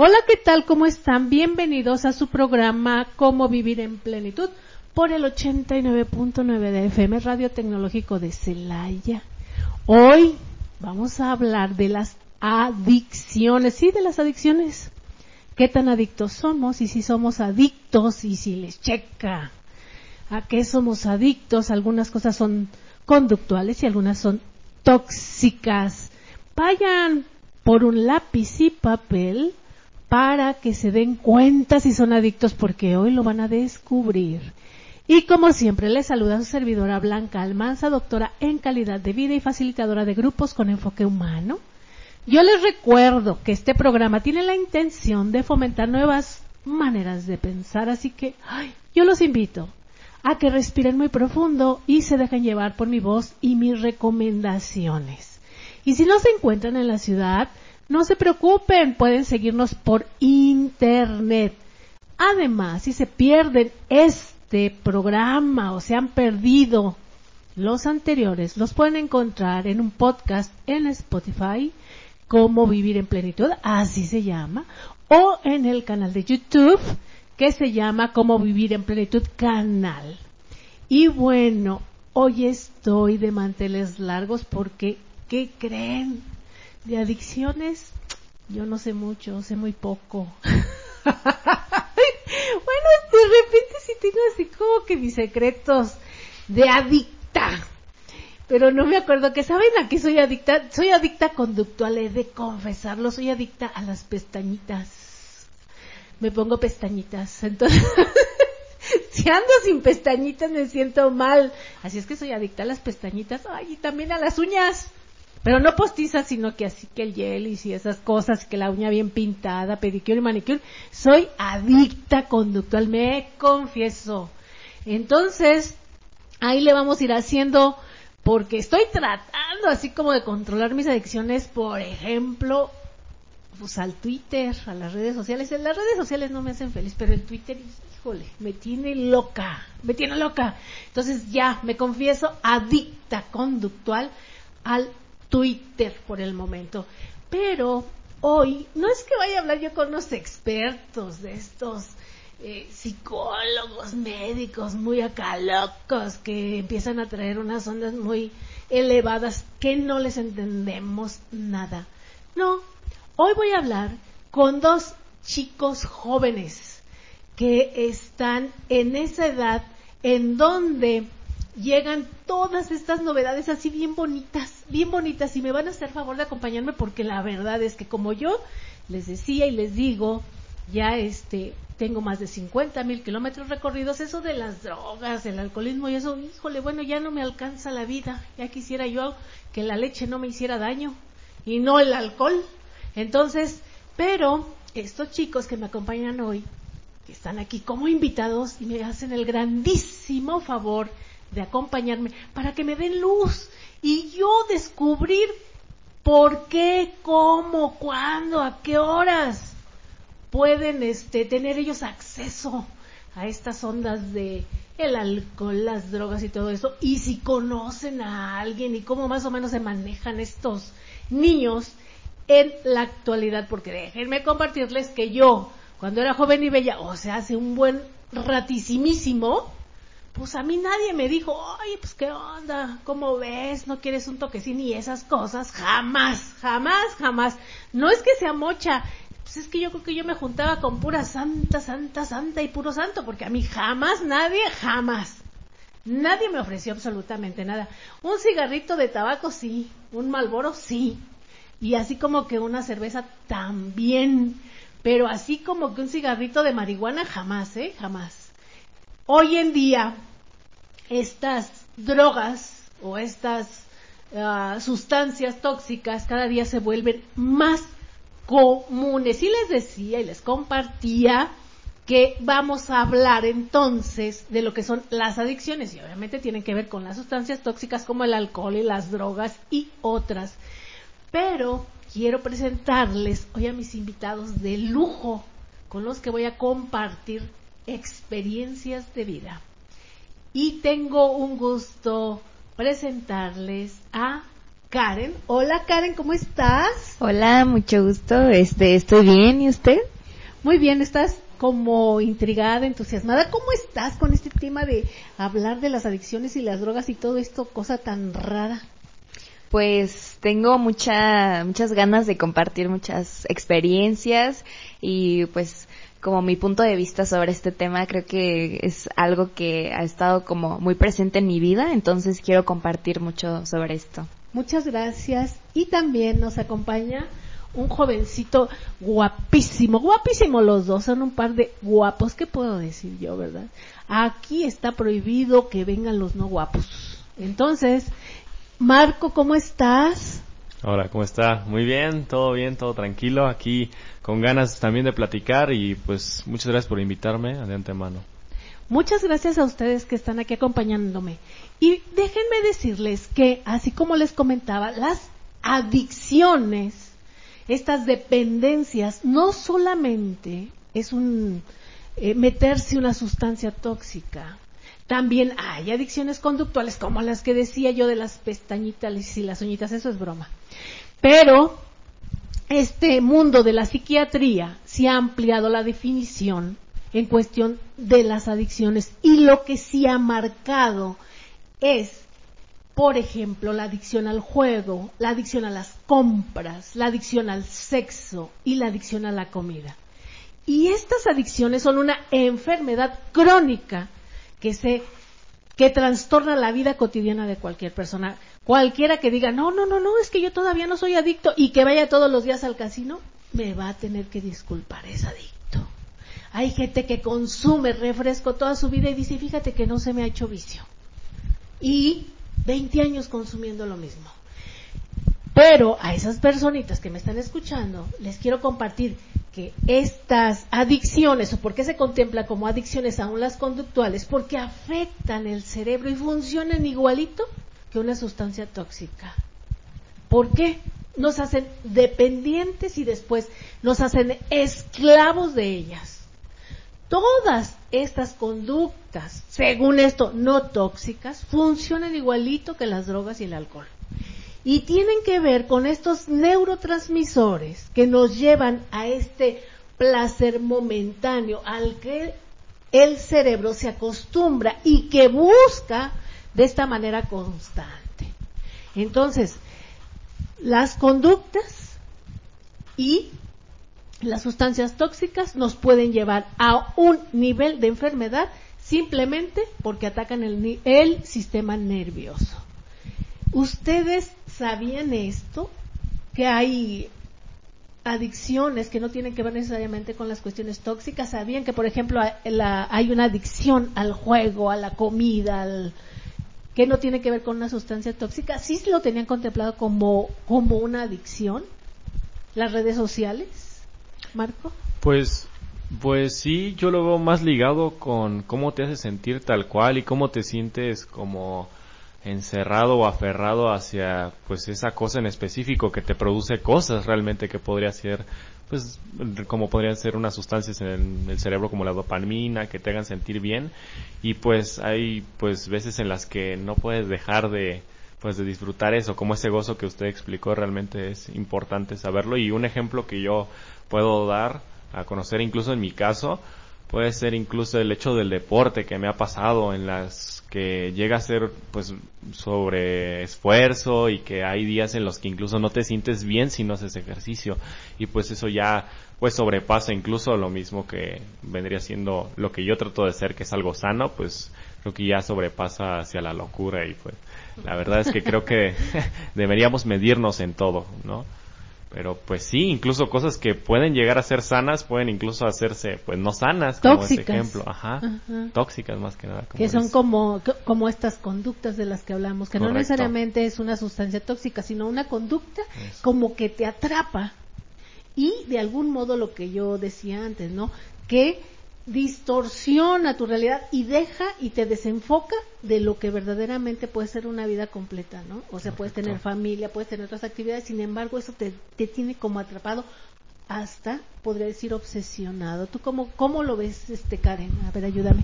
Hola, ¿qué tal? ¿Cómo están? Bienvenidos a su programa Cómo vivir en plenitud por el 89.9 de FM Radio Tecnológico de Celaya. Hoy vamos a hablar de las adicciones, sí, de las adicciones. ¿Qué tan adictos somos? Y si somos adictos y si les checa a qué somos adictos, algunas cosas son conductuales y algunas son tóxicas. Vayan por un lápiz y papel para que se den cuenta si son adictos porque hoy lo van a descubrir. Y como siempre, les saluda su servidora Blanca Almanza, doctora en calidad de vida y facilitadora de grupos con enfoque humano. Yo les recuerdo que este programa tiene la intención de fomentar nuevas maneras de pensar, así que yo los invito a que respiren muy profundo y se dejen llevar por mi voz y mis recomendaciones. Y si no se encuentran en la ciudad, no se preocupen, pueden seguirnos por internet. Además, si se pierden este programa o se han perdido los anteriores, los pueden encontrar en un podcast en Spotify, como vivir en plenitud, así se llama, o en el canal de YouTube que se llama Cómo vivir en plenitud canal. Y bueno, hoy estoy de manteles largos porque, ¿qué creen? De adicciones, yo no sé mucho, sé muy poco. bueno, de repente sí tengo así como que mis secretos de adicta. Pero no me acuerdo que saben a qué soy adicta. Soy adicta conductual, he de confesarlo. Soy adicta a las pestañitas. Me pongo pestañitas. Entonces, si ando sin pestañitas me siento mal. Así es que soy adicta a las pestañitas. Ay, y también a las uñas. Pero no postizas, sino que así que el gel y esas cosas, que la uña bien pintada, pedicure y manicure. Soy adicta conductual, me confieso. Entonces, ahí le vamos a ir haciendo, porque estoy tratando así como de controlar mis adicciones, por ejemplo, pues al Twitter, a las redes sociales. Las redes sociales no me hacen feliz, pero el Twitter, híjole, me tiene loca, me tiene loca. Entonces ya, me confieso adicta conductual al Twitter por el momento. Pero hoy no es que vaya a hablar yo con unos expertos de estos eh, psicólogos, médicos muy acá locos que empiezan a traer unas ondas muy elevadas que no les entendemos nada. No, hoy voy a hablar con dos chicos jóvenes que están en esa edad en donde llegan todas estas novedades así bien bonitas, bien bonitas y me van a hacer favor de acompañarme porque la verdad es que como yo les decía y les digo, ya este, tengo más de 50 mil kilómetros recorridos, eso de las drogas, el alcoholismo y eso, híjole, bueno, ya no me alcanza la vida, ya quisiera yo que la leche no me hiciera daño y no el alcohol. Entonces, pero estos chicos que me acompañan hoy, que están aquí como invitados y me hacen el grandísimo favor de acompañarme para que me den luz y yo descubrir por qué, cómo, cuándo, a qué horas pueden este, tener ellos acceso a estas ondas de el alcohol, las drogas y todo eso, y si conocen a alguien y cómo más o menos se manejan estos niños en la actualidad, porque déjenme compartirles que yo, cuando era joven y bella, o sea, hace un buen ratísimísimo, pues a mí nadie me dijo, oye, pues qué onda, ¿cómo ves? ¿No quieres un toquecín y esas cosas? Jamás, jamás, jamás. No es que sea mocha, pues es que yo creo que yo me juntaba con pura santa, santa, santa y puro santo, porque a mí jamás, nadie, jamás. Nadie me ofreció absolutamente nada. Un cigarrito de tabaco sí, un malboro sí, y así como que una cerveza también, pero así como que un cigarrito de marihuana jamás, ¿eh? Jamás. Hoy en día, estas drogas o estas ah, sustancias tóxicas cada día se vuelven más comunes. Y les decía y les compartía que vamos a hablar entonces de lo que son las adicciones y obviamente tienen que ver con las sustancias tóxicas como el alcohol y las drogas y otras. Pero quiero presentarles hoy a mis invitados de lujo con los que voy a compartir experiencias de vida y tengo un gusto presentarles a Karen. Hola Karen, ¿cómo estás? Hola, mucho gusto. Este, estoy bien, ¿y usted? Muy bien, estás como intrigada, entusiasmada. ¿Cómo estás con este tema de hablar de las adicciones y las drogas y todo esto, cosa tan rara? Pues tengo mucha, muchas ganas de compartir muchas experiencias y pues como mi punto de vista sobre este tema creo que es algo que ha estado como muy presente en mi vida, entonces quiero compartir mucho sobre esto. Muchas gracias. Y también nos acompaña un jovencito guapísimo, guapísimo los dos, son un par de guapos, ¿qué puedo decir yo, verdad? Aquí está prohibido que vengan los no guapos. Entonces, Marco, ¿cómo estás? Hola, ¿cómo está? Muy bien, todo bien, todo tranquilo, aquí con ganas también de platicar y pues muchas gracias por invitarme de antemano. Muchas gracias a ustedes que están aquí acompañándome. Y déjenme decirles que, así como les comentaba, las adicciones, estas dependencias, no solamente es un eh, meterse una sustancia tóxica, también hay adicciones conductuales como las que decía yo de las pestañitas y las uñitas, eso es broma. Pero este mundo de la psiquiatría se ha ampliado la definición en cuestión de las adicciones y lo que sí ha marcado es, por ejemplo, la adicción al juego, la adicción a las compras, la adicción al sexo y la adicción a la comida. Y estas adicciones son una enfermedad crónica que se que trastorna la vida cotidiana de cualquier persona. Cualquiera que diga, no, no, no, no, es que yo todavía no soy adicto y que vaya todos los días al casino, me va a tener que disculpar, es adicto. Hay gente que consume refresco toda su vida y dice, fíjate que no se me ha hecho vicio. Y 20 años consumiendo lo mismo. Pero a esas personitas que me están escuchando, les quiero compartir que estas adicciones, o por qué se contempla como adicciones aún las conductuales, porque afectan el cerebro y funcionan igualito que una sustancia tóxica. ¿Por qué? Nos hacen dependientes y después nos hacen esclavos de ellas. Todas estas conductas, según esto, no tóxicas, funcionan igualito que las drogas y el alcohol. Y tienen que ver con estos neurotransmisores que nos llevan a este placer momentáneo al que el cerebro se acostumbra y que busca de esta manera constante. Entonces, las conductas y las sustancias tóxicas nos pueden llevar a un nivel de enfermedad simplemente porque atacan el, sistema nervioso. ¿Ustedes sabían esto? Que hay adicciones que no tienen que ver necesariamente con las cuestiones tóxicas. ¿Sabían que, por ejemplo, hay una adicción al juego, a la comida, que no tiene que ver con una sustancia tóxica? ¿Sí lo tenían contemplado como, como una adicción? ¿Las redes sociales? Marco? Pues, pues sí, yo lo veo más ligado con cómo te hace sentir tal cual y cómo te sientes como encerrado o aferrado hacia pues esa cosa en específico que te produce cosas realmente que podría ser pues como podrían ser unas sustancias en el cerebro como la dopamina que te hagan sentir bien. Y pues hay pues veces en las que no puedes dejar de pues de disfrutar eso como ese gozo que usted explicó realmente es importante saberlo. Y un ejemplo que yo puedo dar a conocer incluso en mi caso puede ser incluso el hecho del deporte que me ha pasado en las que llega a ser pues sobre esfuerzo y que hay días en los que incluso no te sientes bien si no haces ejercicio. Y pues eso ya pues sobrepasa incluso lo mismo que vendría siendo lo que yo trato de ser que es algo sano pues creo que ya sobrepasa hacia la locura y pues la verdad es que creo que deberíamos medirnos en todo no pero pues sí, incluso cosas que pueden llegar a ser sanas pueden incluso hacerse pues no sanas, como ese ejemplo, ajá, tóxicas más que nada. que son como, como estas conductas de las que hablamos, que no necesariamente es una sustancia tóxica, sino una conducta como que te atrapa. Y de algún modo lo que yo decía antes, ¿no? Que distorsiona tu realidad y deja y te desenfoca de lo que verdaderamente puede ser una vida completa, ¿no? O sea, puedes tener familia, puedes tener otras actividades, sin embargo, eso te, te tiene como atrapado hasta, podría decir, obsesionado. ¿Tú cómo, cómo lo ves, este Karen? A ver, ayúdame.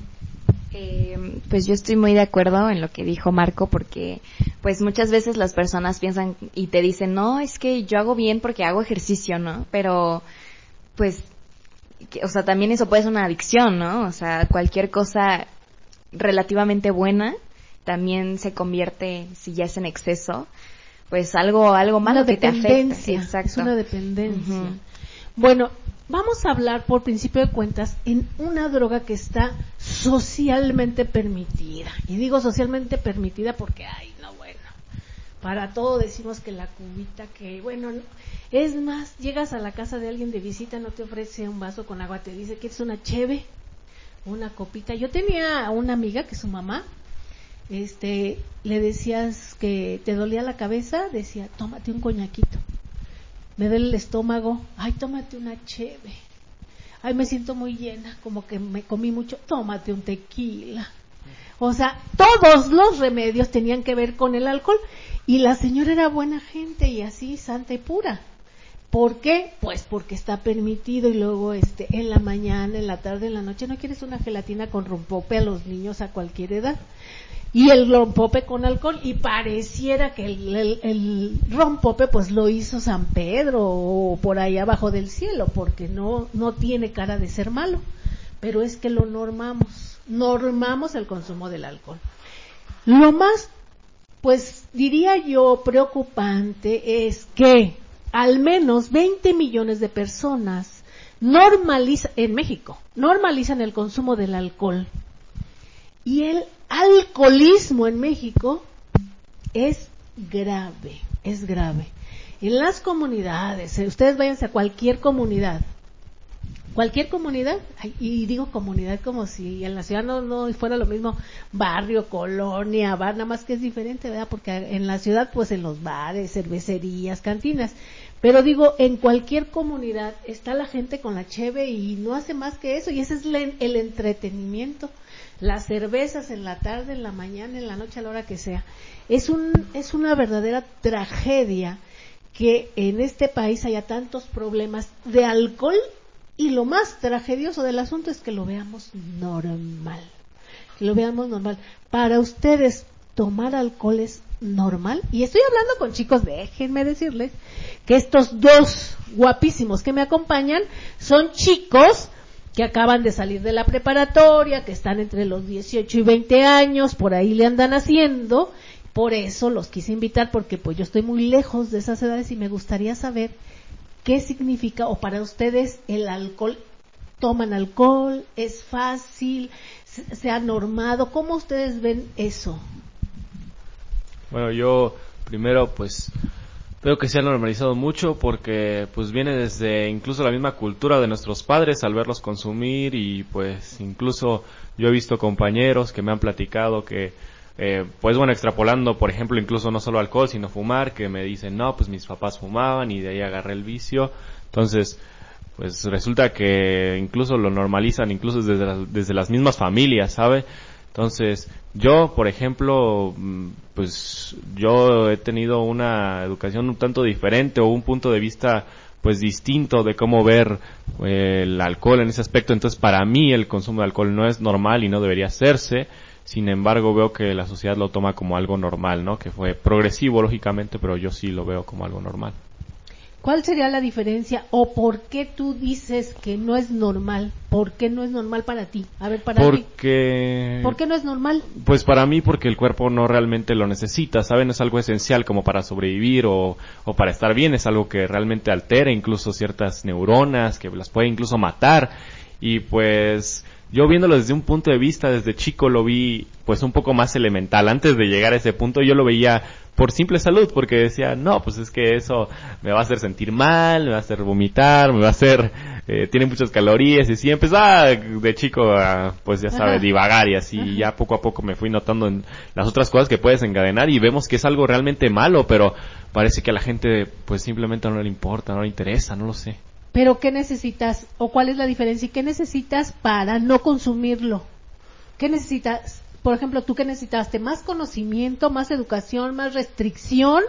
Eh, pues yo estoy muy de acuerdo en lo que dijo Marco porque pues muchas veces las personas piensan y te dicen, no, es que yo hago bien porque hago ejercicio, ¿no? Pero, pues, o sea, también eso puede ser una adicción, ¿no? O sea, cualquier cosa relativamente buena también se convierte, si ya es en exceso, pues algo, algo malo que te afecta. Exacto. Es una dependencia. Bueno, vamos a hablar por principio de cuentas en una droga que está socialmente permitida. Y digo socialmente permitida porque, ay, no, bueno, para todo decimos que la cubita, que bueno, es más, llegas a la casa de alguien de visita, no te ofrece un vaso con agua, te dice que es una cheve, una copita. Yo tenía una amiga que su mamá, este, le decías que te dolía la cabeza, decía, tómate un coñaquito. Me duele el estómago, ay, tómate una cheve. Ay, me siento muy llena, como que me comí mucho, tómate un tequila. O sea, todos los remedios tenían que ver con el alcohol y la señora era buena gente y así, santa y pura. ¿Por qué? Pues porque está permitido y luego este en la mañana, en la tarde, en la noche no quieres una gelatina con rompope a los niños a cualquier edad. Y el rompope con alcohol y pareciera que el, el rompope pues lo hizo San Pedro o por ahí abajo del cielo porque no no tiene cara de ser malo, pero es que lo normamos normamos el consumo del alcohol. Lo más, pues diría yo, preocupante es que al menos 20 millones de personas normalizan, en México, normalizan el consumo del alcohol. Y el alcoholismo en México es grave, es grave. En las comunidades, eh, ustedes váyanse a cualquier comunidad, cualquier comunidad, y digo comunidad como si en la ciudad no, fuera lo mismo barrio, colonia, bar, nada más que es diferente, ¿verdad? Porque en la ciudad, pues en los bares, cervecerías, cantinas, pero digo, en cualquier comunidad está la gente con la cheve y no hace más que eso, y ese es el entretenimiento. Las cervezas en la tarde, en la mañana, en la noche, a la hora que sea. Es, un, es una verdadera tragedia que en este país haya tantos problemas de alcohol y lo más tragedioso del asunto es que lo veamos normal. Que lo veamos normal. Para ustedes, tomar alcohol es normal. Y estoy hablando con chicos, déjenme decirles que estos dos guapísimos que me acompañan son chicos que acaban de salir de la preparatoria, que están entre los 18 y 20 años, por ahí le andan haciendo. Por eso los quise invitar porque pues yo estoy muy lejos de esas edades y me gustaría saber ¿Qué significa o para ustedes el alcohol? ¿Toman alcohol? ¿Es fácil? ¿Se ha normado? ¿Cómo ustedes ven eso? Bueno, yo primero pues veo que se ha normalizado mucho porque pues viene desde incluso la misma cultura de nuestros padres al verlos consumir y pues incluso yo he visto compañeros que me han platicado que eh, pues bueno, extrapolando, por ejemplo, incluso no solo alcohol, sino fumar, que me dicen, no, pues mis papás fumaban y de ahí agarré el vicio. Entonces, pues resulta que incluso lo normalizan, incluso desde, desde las mismas familias, ¿sabe? Entonces, yo, por ejemplo, mm, pues yo he tenido una educación un tanto diferente o un punto de vista pues distinto de cómo ver eh, el alcohol en ese aspecto. Entonces, para mí el consumo de alcohol no es normal y no debería hacerse. Sin embargo, veo que la sociedad lo toma como algo normal, ¿no? Que fue progresivo, lógicamente, pero yo sí lo veo como algo normal. ¿Cuál sería la diferencia o por qué tú dices que no es normal? ¿Por qué no es normal para ti? A ver, para porque... ¿Por qué no es normal? Pues para mí porque el cuerpo no realmente lo necesita, ¿saben? Es algo esencial como para sobrevivir o, o para estar bien, es algo que realmente altera incluso ciertas neuronas, que las puede incluso matar y pues yo viéndolo desde un punto de vista, desde chico lo vi pues un poco más elemental. Antes de llegar a ese punto yo lo veía por simple salud, porque decía, no, pues es que eso me va a hacer sentir mal, me va a hacer vomitar, me va a hacer, eh, tiene muchas calorías y así empezaba de chico a, pues ya sabes, divagar y así, ya poco a poco me fui notando en las otras cosas que puedes encadenar y vemos que es algo realmente malo, pero parece que a la gente pues simplemente no le importa, no le interesa, no lo sé. Pero ¿qué necesitas o cuál es la diferencia y qué necesitas para no consumirlo? ¿Qué necesitas? Por ejemplo, tú qué necesitaste? ¿Más conocimiento, más educación, más restricción?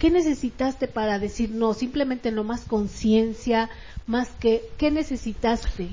¿Qué necesitaste para decir no? Simplemente no más conciencia, más que ¿qué necesitaste?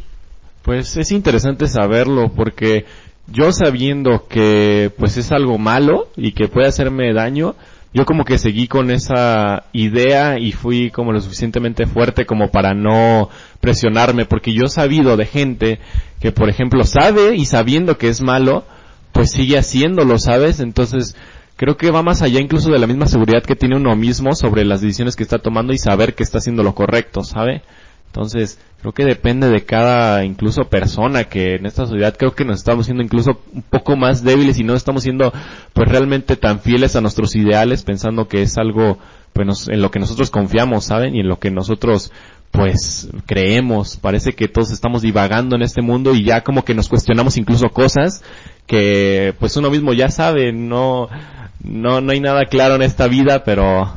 Pues es interesante saberlo porque yo sabiendo que pues es algo malo y que puede hacerme daño, yo como que seguí con esa idea y fui como lo suficientemente fuerte como para no presionarme, porque yo he sabido de gente que, por ejemplo, sabe y sabiendo que es malo, pues sigue haciéndolo, ¿sabes? Entonces, creo que va más allá incluso de la misma seguridad que tiene uno mismo sobre las decisiones que está tomando y saber que está haciendo lo correcto, ¿sabe? Entonces, creo que depende de cada incluso persona que en esta sociedad creo que nos estamos siendo incluso un poco más débiles y no estamos siendo pues realmente tan fieles a nuestros ideales pensando que es algo pues en lo que nosotros confiamos, ¿saben? Y en lo que nosotros pues creemos, parece que todos estamos divagando en este mundo y ya como que nos cuestionamos incluso cosas que pues uno mismo ya sabe, no no no hay nada claro en esta vida, pero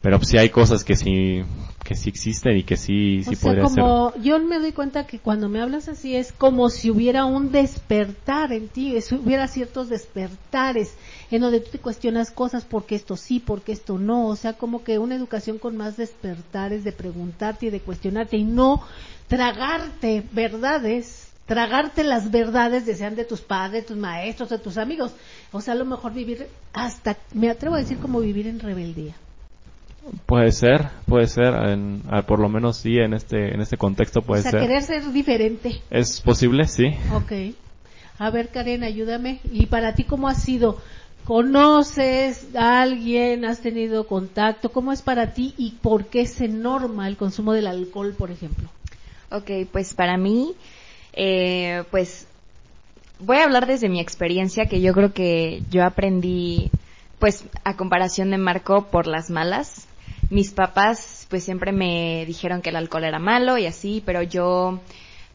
pero sí hay cosas que sí que sí existen y que sí, sí o como Yo me doy cuenta que cuando me hablas así es como si hubiera un despertar en ti, hubiera ciertos despertares en donde tú te cuestionas cosas porque esto sí, porque esto no, o sea, como que una educación con más despertares de preguntarte y de cuestionarte y no tragarte verdades, tragarte las verdades de sean de tus padres, tus maestros, de tus amigos, o sea, a lo mejor vivir hasta, me atrevo a decir como vivir en rebeldía. Puede ser, puede ser, en, por lo menos sí, en este, en este contexto puede ser. O sea, querer ser diferente. Es posible, sí. Ok. A ver, Karen, ayúdame. ¿Y para ti cómo ha sido? ¿Conoces a alguien? ¿Has tenido contacto? ¿Cómo es para ti y por qué se norma el consumo del alcohol, por ejemplo? Ok, pues para mí, eh, pues voy a hablar desde mi experiencia, que yo creo que yo aprendí, pues a comparación de Marco, por las malas mis papás pues siempre me dijeron que el alcohol era malo y así, pero yo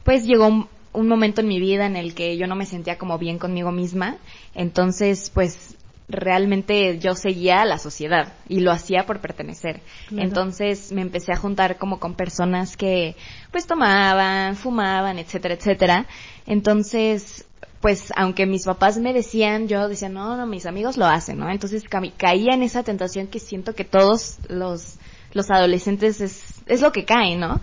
pues llegó un, momento en mi vida en el que yo no me sentía como bien conmigo misma, entonces pues realmente yo seguía a la sociedad y lo hacía por pertenecer. Entonces me empecé a juntar como con personas que pues tomaban, fumaban, etcétera, etcétera. Entonces pues aunque mis papás me decían, yo decía, no, no, mis amigos lo hacen, ¿no? Entonces caía en esa tentación que siento que todos los, los adolescentes es, es lo que caen, ¿no?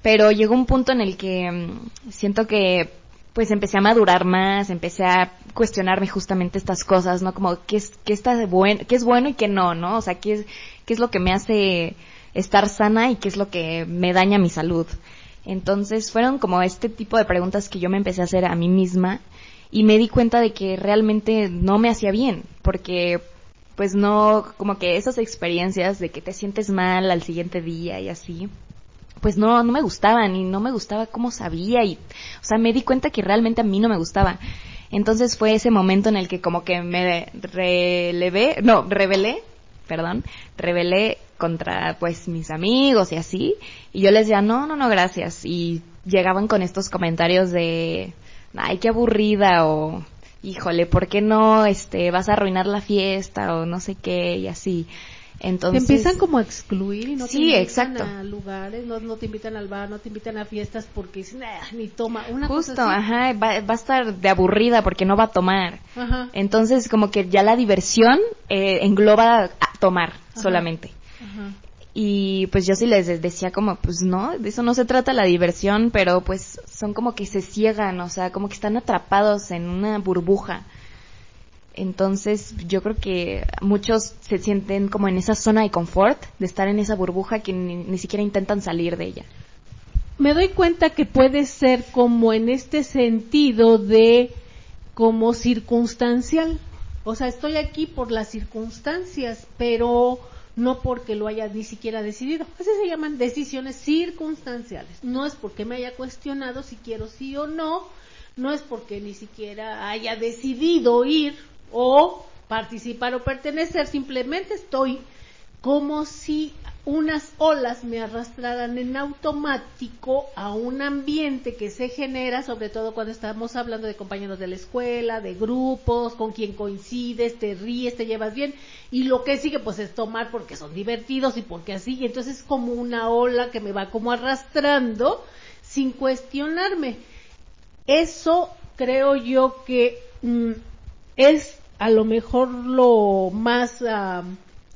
Pero llegó un punto en el que mm, siento que pues empecé a madurar más, empecé a cuestionarme justamente estas cosas, ¿no? Como qué es, qué está de bueno, qué es bueno y qué no, ¿no? O sea, qué es, qué es lo que me hace estar sana y qué es lo que me daña mi salud. Entonces fueron como este tipo de preguntas que yo me empecé a hacer a mí misma y me di cuenta de que realmente no me hacía bien, porque pues no, como que esas experiencias de que te sientes mal al siguiente día y así, pues no, no me gustaban y no me gustaba cómo sabía y, o sea, me di cuenta que realmente a mí no me gustaba. Entonces fue ese momento en el que como que me relevé, no, rebelé, perdón, rebelé contra pues mis amigos y así, y yo les decía, no, no, no, gracias, y llegaban con estos comentarios de, ay, qué aburrida o híjole, ¿por qué no este vas a arruinar la fiesta o no sé qué y así? Entonces, te empiezan como a excluir y no sí, te invitan exacto. a lugares, no, no, te invitan al bar, no te invitan a fiestas porque dicen, ni toma. Una Justo, ajá, va, va, a estar de aburrida porque no va a tomar. Ajá. Entonces, como que ya la diversión eh, engloba tomar solamente. Ajá. Y pues yo sí les decía como, pues no, de eso no se trata la diversión, pero pues son como que se ciegan, o sea, como que están atrapados en una burbuja. Entonces yo creo que muchos se sienten como en esa zona de confort, de estar en esa burbuja que ni, ni siquiera intentan salir de ella. Me doy cuenta que puede ser como en este sentido de como circunstancial. O sea, estoy aquí por las circunstancias, pero no porque lo haya ni siquiera decidido. Así se llaman decisiones circunstanciales. No es porque me haya cuestionado si quiero sí o no, no es porque ni siquiera haya decidido ir o participar o pertenecer, simplemente estoy como si unas olas me arrastraran en automático a un ambiente que se genera, sobre todo cuando estamos hablando de compañeros de la escuela, de grupos, con quien coincides, te ríes, te llevas bien, y lo que sigue pues es tomar porque son divertidos y porque así, y entonces es como una ola que me va como arrastrando sin cuestionarme. Eso creo yo que mm, es a lo mejor lo más... Ah,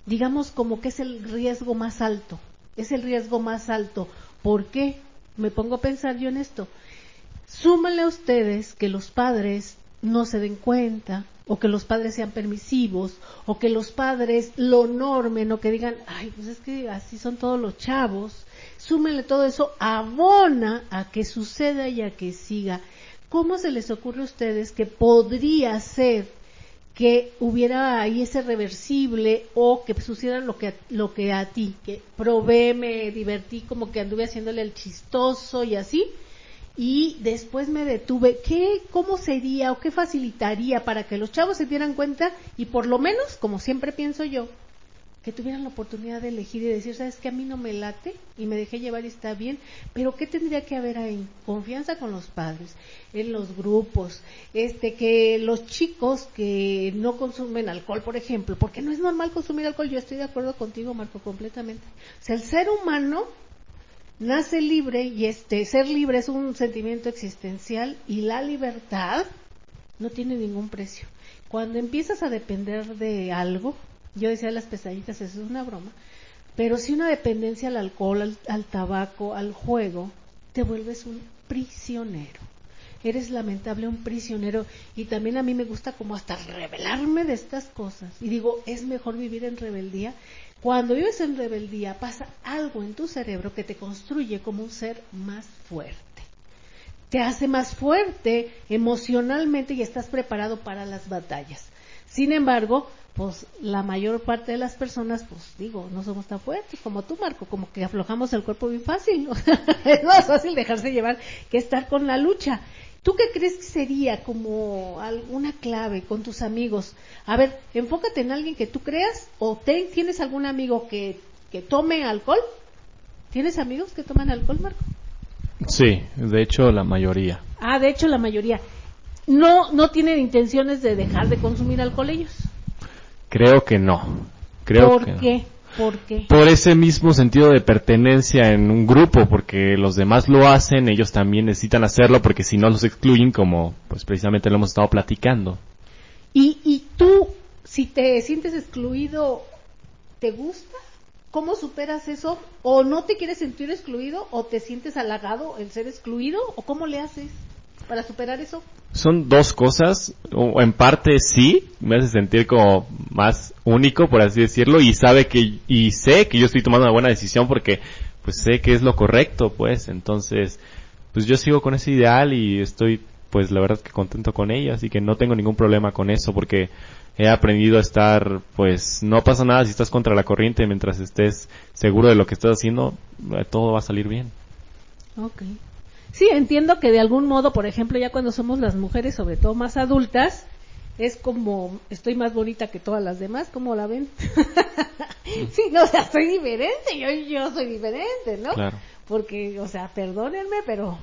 digamos como que es el riesgo más alto, es el riesgo más alto. ¿Por qué? Me pongo a pensar yo en esto. Súmale a ustedes que los padres no se den cuenta, o que los padres sean permisivos, o que los padres lo normen, o que digan, ay, pues es que así son todos los chavos. Súmenle todo eso, abona a que suceda y a que siga. ¿Cómo se les ocurre a ustedes que podría ser que hubiera ahí ese reversible o que sucediera lo que, lo que a ti, que probé, me divertí, como que anduve haciéndole el chistoso y así, y después me detuve, ¿qué, cómo sería o qué facilitaría para que los chavos se dieran cuenta y por lo menos, como siempre pienso yo, que tuvieran la oportunidad de elegir y decir, sabes que a mí no me late y me dejé llevar y está bien, pero ¿qué tendría que haber ahí? Confianza con los padres, en los grupos, este, que los chicos que no consumen alcohol, por ejemplo, porque no es normal consumir alcohol, yo estoy de acuerdo contigo, Marco, completamente. O sea, el ser humano nace libre y este, ser libre es un sentimiento existencial y la libertad no tiene ningún precio. Cuando empiezas a depender de algo, yo decía las pesadillas, eso es una broma. Pero si una dependencia al alcohol, al, tabaco, al juego, te vuelves un prisionero. Eres lamentable un prisionero y también a mí me gusta como hasta rebelarme de estas cosas. Y digo, es mejor vivir en rebeldía. Cuando vives en rebeldía pasa algo en tu cerebro que te construye como un ser más fuerte. Te hace más fuerte emocionalmente y estás preparado para las batallas. Sin embargo, pues la mayor parte de las personas, pues digo, no somos tan fuertes como tú, Marco, como que aflojamos el cuerpo bien fácil. es más fácil dejarse llevar que estar con la lucha. ¿Tú qué crees que sería como alguna clave con tus amigos? A ver, enfócate en alguien que tú creas o tienes algún amigo que, que tome alcohol. ¿Tienes amigos que toman alcohol, Marco? Sí, de hecho la mayoría. Ah, de hecho la mayoría. No, no tienen intenciones de dejar de consumir alcohol ellos. Creo que no. Creo ¿Por que qué? ¿Por qué? Por ese mismo sentido de pertenencia en un grupo, porque los demás lo hacen, ellos también necesitan hacerlo, porque si no los excluyen, como pues precisamente lo hemos estado platicando. ¿Y, y tú, si te sientes excluido, te gusta? ¿Cómo superas eso? ¿O no te quieres sentir excluido? ¿O te sientes halagado el ser excluido? ¿O cómo le haces? para superar eso? Son dos cosas, o en parte sí, me hace sentir como más único, por así decirlo, y sabe que, y sé que yo estoy tomando una buena decisión porque, pues sé que es lo correcto, pues, entonces, pues yo sigo con ese ideal y estoy, pues la verdad que contento con ella, así que no tengo ningún problema con eso porque he aprendido a estar, pues no pasa nada si estás contra la corriente mientras estés seguro de lo que estás haciendo, eh, todo va a salir bien. Okay. Sí, entiendo que de algún modo, por ejemplo, ya cuando somos las mujeres, sobre todo más adultas, es como estoy más bonita que todas las demás, ¿cómo la ven? sí, no, o sea, soy diferente, yo, yo soy diferente, ¿no? Claro. Porque, o sea, perdónenme, pero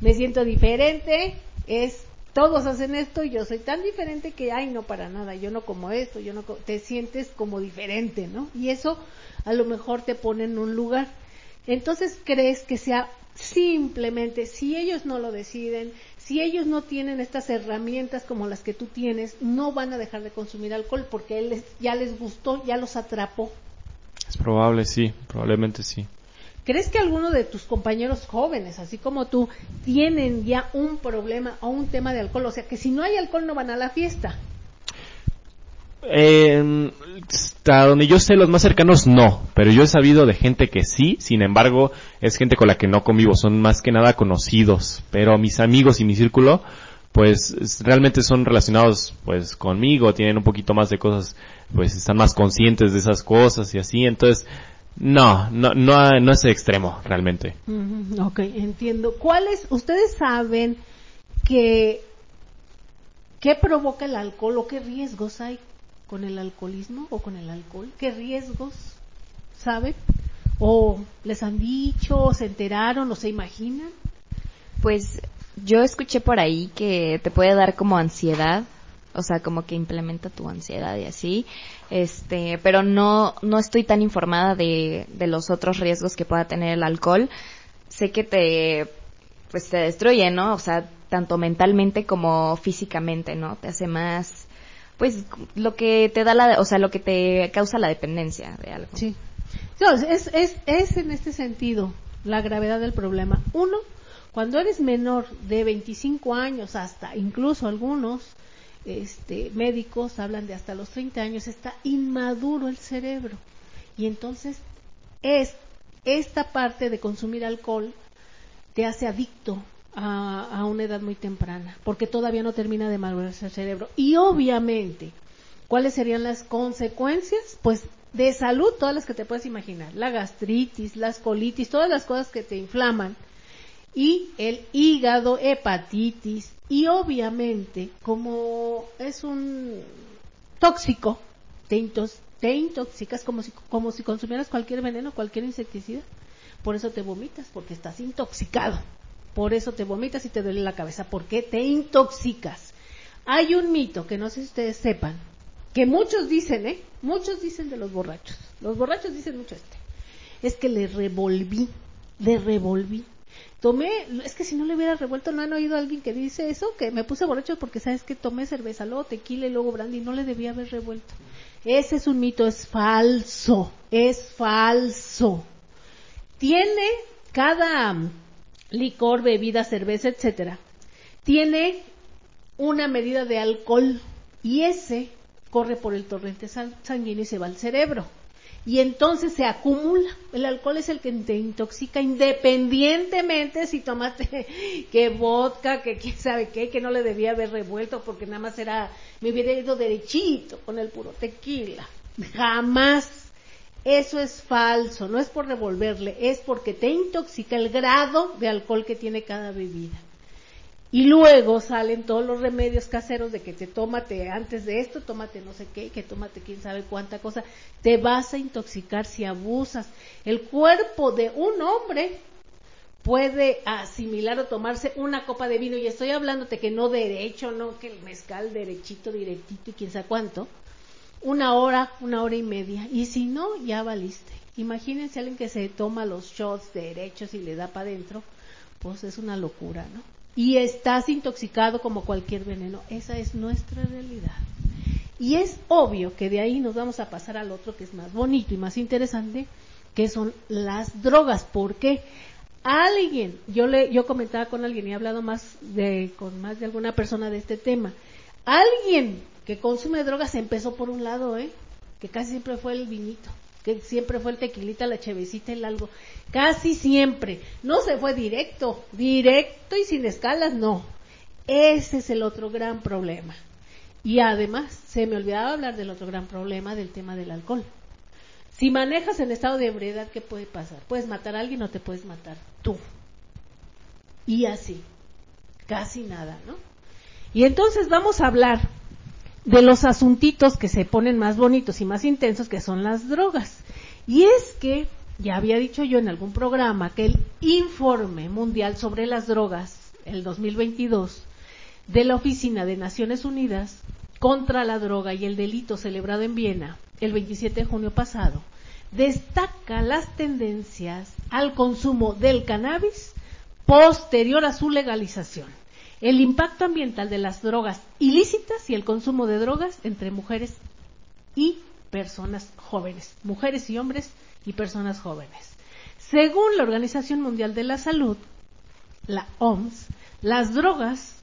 me siento diferente, es todos hacen esto y yo soy tan diferente que, ay, no para nada, yo no como esto, yo no te sientes como diferente, ¿no? Y eso a lo mejor te pone en un lugar. Entonces, ¿crees que sea Simplemente, si ellos no lo deciden, si ellos no tienen estas herramientas como las que tú tienes, no van a dejar de consumir alcohol porque él ya les gustó, ya los atrapó. Es probable, sí, probablemente sí. ¿Crees que alguno de tus compañeros jóvenes, así como tú, tienen ya un problema o un tema de alcohol? O sea, que si no hay alcohol no van a la fiesta. Eh, hasta donde yo sé, los más cercanos no, pero yo he sabido de gente que sí, sin embargo, es gente con la que no convivo, son más que nada conocidos, pero mis amigos y mi círculo, pues realmente son relacionados pues conmigo, tienen un poquito más de cosas, pues están más conscientes de esas cosas y así, entonces no, no, no, no es extremo realmente. ok, entiendo. ¿Cuáles, ustedes saben que, qué provoca el alcohol o qué riesgos hay con el alcoholismo o con el alcohol? ¿Qué riesgos saben? ¿O les han dicho, o se enteraron, o se imaginan? Pues yo escuché por ahí que te puede dar como ansiedad, o sea, como que implementa tu ansiedad y así, este, pero no, no estoy tan informada de, de los otros riesgos que pueda tener el alcohol. Sé que te, pues te destruye, ¿no? O sea, tanto mentalmente como físicamente, ¿no? Te hace más, pues lo que te da la, o sea, lo que te causa la dependencia de algo. Sí. es, es, es en este sentido la gravedad del problema. Uno, Cuando eres menor de 25 años hasta incluso algunos este, médicos hablan de hasta los 30 años, está inmaduro el cerebro. Y entonces es esta parte de consumir alcohol te hace adicto a, a, una edad muy temprana, porque todavía no termina de madurarse el cerebro. Y obviamente, ¿cuáles serían las consecuencias? Pues de salud, todas las que te puedes imaginar, la gastritis, las colitis, todas las cosas que te inflaman, y el hígado, hepatitis, y obviamente, como es un tóxico, te, intoxicas como si, como si consumieras cualquier veneno, cualquier insecticida. Por eso te vomitas, porque estás intoxicado. Por eso te vomitas y te duele la cabeza, porque te intoxicas. Hay un mito que no sé si ustedes sepan, que muchos dicen, ¿eh? Muchos dicen de los borrachos. Los borrachos dicen mucho este. Es que le revolví, le revolví tomé, es que si no le hubiera revuelto, ¿no han oído a alguien que dice eso? Que me puse borracho porque sabes que tomé cerveza, luego tequila y luego brandy, no le debía haber revuelto. Ese es un mito, es falso, es falso. Tiene cada licor, bebida, cerveza, etcétera, tiene una medida de alcohol y ese corre por el torrente sanguíneo y se va al cerebro y entonces se acumula. El alcohol es el que te intoxica independientemente si tomaste que vodka, que quién sabe qué, que no le debía haber revuelto porque nada más era, me hubiera ido derechito con el puro tequila. Jamás. Eso es falso, no es por revolverle, es porque te intoxica el grado de alcohol que tiene cada bebida. Y luego salen todos los remedios caseros de que te tómate antes de esto, tómate no sé qué, que tómate quién sabe cuánta cosa. Te vas a intoxicar si abusas. El cuerpo de un hombre puede asimilar o tomarse una copa de vino y estoy hablándote que no derecho, no que el mezcal derechito, directito y quién sabe cuánto. Una hora, una hora y media. Y si no, ya valiste. Imagínense alguien que se toma los shots derechos y le da para adentro, pues es una locura, ¿no? y estás intoxicado como cualquier veneno. Esa es nuestra realidad. Y es obvio que de ahí nos vamos a pasar al otro que es más bonito y más interesante, que son las drogas. porque Alguien, yo le, yo comentaba con alguien y he hablado más de, con más de alguna persona de este tema. Alguien que consume drogas empezó por un lado, ¿eh? Que casi siempre fue el vinito que siempre fue el tequilita, la chevecita, el algo. Casi siempre. No se fue directo, directo y sin escalas, no. Ese es el otro gran problema. Y además, se me olvidaba hablar del otro gran problema, del tema del alcohol. Si manejas en estado de ebriedad, ¿qué puede pasar? Puedes matar a alguien o te puedes matar tú. Y así. Casi nada, ¿no? Y entonces vamos a hablar de los asuntitos que se ponen más bonitos y más intensos, que son las drogas. Y es que, ya había dicho yo en algún programa, que el informe mundial sobre las drogas, el 2022, de la Oficina de Naciones Unidas contra la Droga y el Delito celebrado en Viena el 27 de junio pasado, destaca las tendencias al consumo del cannabis posterior a su legalización el impacto ambiental de las drogas ilícitas y el consumo de drogas entre mujeres y personas jóvenes, mujeres y hombres y personas jóvenes. Según la Organización Mundial de la Salud, la OMS, las drogas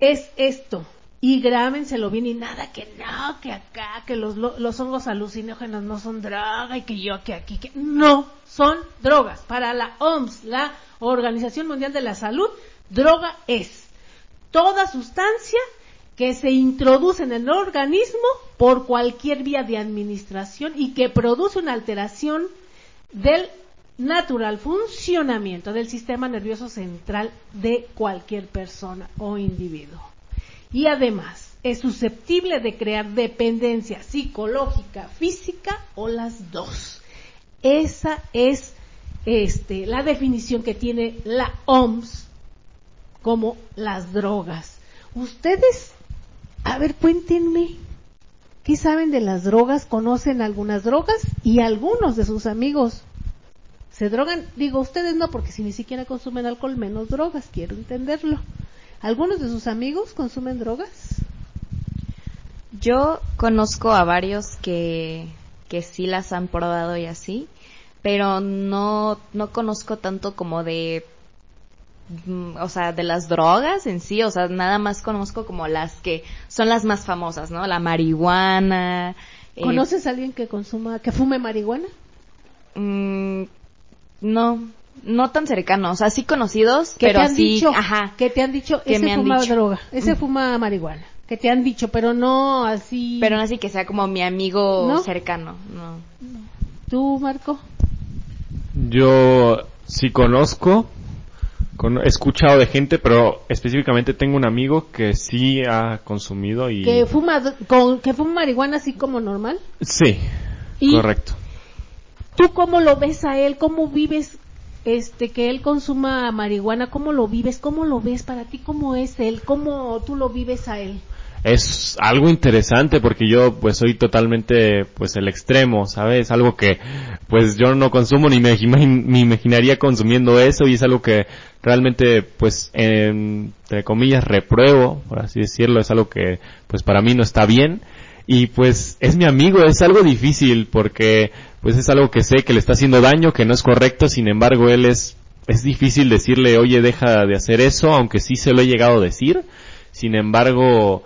es esto. Y grábenselo bien y nada que no, que acá, que los, los hongos alucinógenos no son droga y que yo que aquí, que no, son drogas. Para la OMS, la Organización Mundial de la Salud, Droga es toda sustancia que se introduce en el organismo por cualquier vía de administración y que produce una alteración del natural funcionamiento del sistema nervioso central de cualquier persona o individuo. Y además es susceptible de crear dependencia psicológica, física o las dos. Esa es este, la definición que tiene la OMS como las drogas. Ustedes, a ver, cuéntenme, ¿qué saben de las drogas? ¿Conocen algunas drogas? Y algunos de sus amigos se drogan. Digo, ustedes no, porque si ni siquiera consumen alcohol, menos drogas, quiero entenderlo. ¿Algunos de sus amigos consumen drogas? Yo conozco a varios que, que sí las han probado y así, pero no, no conozco tanto como de o sea, de las drogas en sí, o sea, nada más conozco como las que son las más famosas, ¿no? La marihuana. eh, ¿Conoces a alguien que consuma, que fume marihuana? Mm, no, no tan cercanos, o sea, sí conocidos, pero te han dicho, ajá. Que te han dicho, ese fuma droga, ese fuma marihuana. Que te han dicho, pero no así. Pero no así que sea como mi amigo cercano, no. ¿Tú, Marco? Yo sí conozco, he escuchado de gente, pero específicamente tengo un amigo que sí ha consumido y... ¿Que fuma, con, que fuma marihuana así como normal? Sí, correcto. ¿Tú cómo lo ves a él? ¿Cómo vives este que él consuma marihuana? ¿Cómo lo vives? ¿Cómo lo ves para ti? ¿Cómo es él? ¿Cómo tú lo vives a él? Es algo interesante porque yo pues soy totalmente pues el extremo, ¿sabes? Algo que pues yo no consumo ni me, imaginaría consumiendo eso y es algo que realmente pues entre comillas repruebo, por así decirlo, es algo que pues para mí no está bien y pues es mi amigo, es algo difícil porque pues es algo que sé que le está haciendo daño, que no es correcto, sin embargo él es es difícil decirle, oye, deja de hacer eso, aunque sí se lo he llegado a decir. Sin embargo,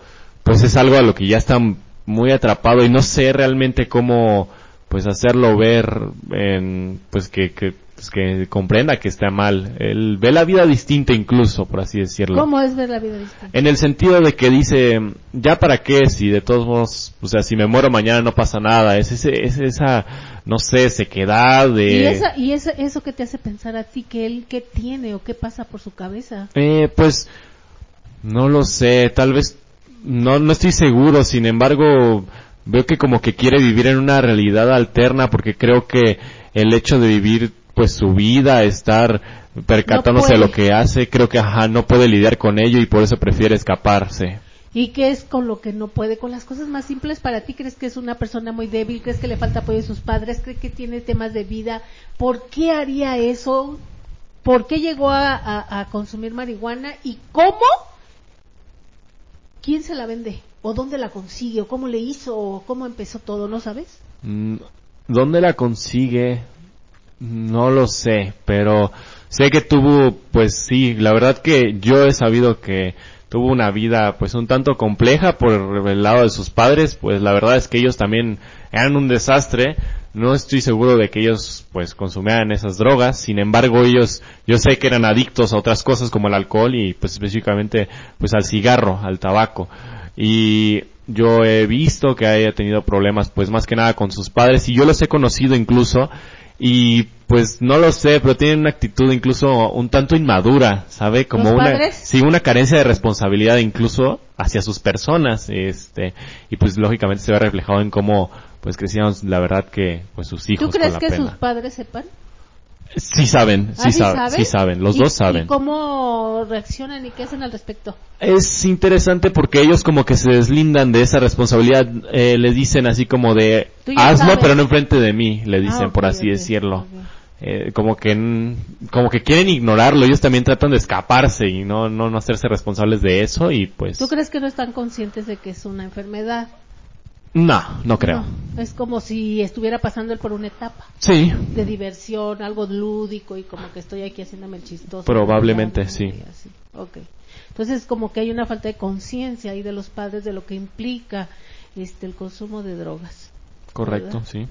pues es algo a lo que ya está muy atrapado y no sé realmente cómo pues hacerlo ver en pues que, que pues que comprenda que está mal. Él ve la vida distinta incluso, por así decirlo. ¿Cómo es ver la vida distinta? En el sentido de que dice, ya para qué, si de todos modos, o sea, si me muero mañana no pasa nada. Es, ese, es esa, no sé, sequedad de... ¿Y, esa, y esa, eso que te hace pensar a ti, que él, qué tiene o qué pasa por su cabeza? Eh, pues, no lo sé, tal vez no, no estoy seguro, sin embargo, veo que como que quiere vivir en una realidad alterna porque creo que el hecho de vivir pues su vida, estar percatándose de lo que hace, creo que ajá, no puede lidiar con ello y por eso prefiere escaparse. ¿Y qué es con lo que no puede? Con las cosas más simples para ti, ¿crees que es una persona muy débil? ¿Crees que le falta apoyo de sus padres? ¿Crees que tiene temas de vida? ¿Por qué haría eso? ¿Por qué llegó a, a consumir marihuana? ¿Y cómo ¿quién se la vende? ¿O dónde la consigue? ¿O cómo le hizo? ¿O cómo empezó todo? ¿No sabes? Mm, ¿Dónde la consigue? No lo sé, pero sé que tuvo, pues sí, la verdad que yo he sabido que tuvo una vida pues un tanto compleja por el lado de sus padres, pues la verdad es que ellos también eran un desastre, no estoy seguro de que ellos pues consumieran esas drogas, sin embargo ellos yo sé que eran adictos a otras cosas como el alcohol y pues específicamente pues al cigarro, al tabaco. Y yo he visto que haya tenido problemas pues más que nada con sus padres y yo los he conocido incluso y pues no lo sé, pero tienen una actitud incluso un tanto inmadura, ¿sabe? Como una sí, una carencia de responsabilidad incluso hacia sus personas, este, y pues lógicamente se ve reflejado en cómo pues crecían la verdad que pues sus hijos ¿Tú crees que sus padres sepan? Sí saben, sí, saben, sí saben, los dos saben. ¿Y cómo reaccionan y qué hacen al respecto? Es interesante porque ellos como que se deslindan de esa responsabilidad, eh, le dicen así como de, hazlo pero no enfrente de mí, le dicen, ah, por así decirlo. Eh, como que como que quieren ignorarlo, ellos también tratan de escaparse y no, no, no hacerse responsables de eso y pues... ¿Tú crees que no están conscientes de que es una enfermedad? No, no creo. es como si estuviera pasando por una etapa. Sí. De diversión, algo lúdico y como que estoy aquí haciéndome el chistoso. Probablemente, sí. Ok. Entonces como que hay una falta de conciencia ahí de los padres de lo que implica este el consumo de drogas. Correcto, sí.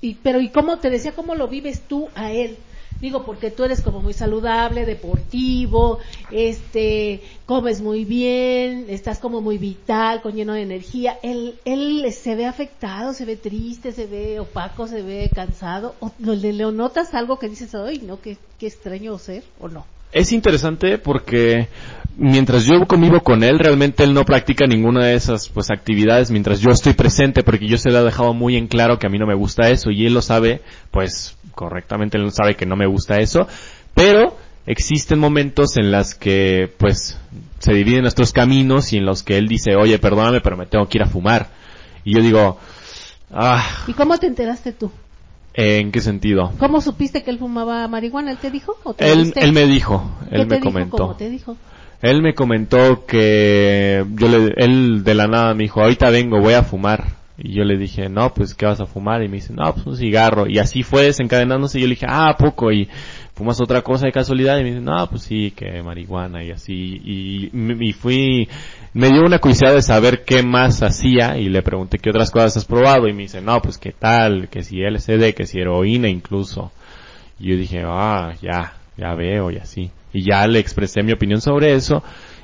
Y pero y cómo te decía cómo lo vives tú a él? Digo, porque tú eres como muy saludable, deportivo, este, comes muy bien, estás como muy vital, con lleno de energía. Él, él se ve afectado, se ve triste, se ve opaco, se ve cansado. ¿O le, le notas algo que dices, ay, no, qué, qué extraño ser, o no? Es interesante porque mientras yo convivo con él, realmente él no practica ninguna de esas pues actividades mientras yo estoy presente porque yo se le ha dejado muy en claro que a mí no me gusta eso y él lo sabe, pues correctamente él sabe que no me gusta eso, pero existen momentos en las que pues se dividen nuestros caminos y en los que él dice, oye, perdóname, pero me tengo que ir a fumar. Y yo digo, ah. ¿Y cómo te enteraste tú? ¿En qué sentido? ¿Cómo supiste que él fumaba marihuana? ¿Él te dijo? O te él, él me dijo, él me comentó. ¿Cómo te dijo? Él me comentó que yo le, él de la nada me dijo, ahorita vengo, voy a fumar. Y yo le dije, no, pues, ¿qué vas a fumar? Y me dice, no, pues un cigarro. Y así fue desencadenándose. Y yo le dije, ah, poco. Y ¿fumas otra cosa de casualidad? Y me dice, no, pues sí, que marihuana y así. Y, y fui, me dio una curiosidad de saber qué más hacía y le pregunté qué otras cosas has probado y me dice, no, pues qué tal, que si LSD, que si heroína incluso. Y yo dije, ah, ya, ya veo y así. Y ya le expresé mi opinión sobre eso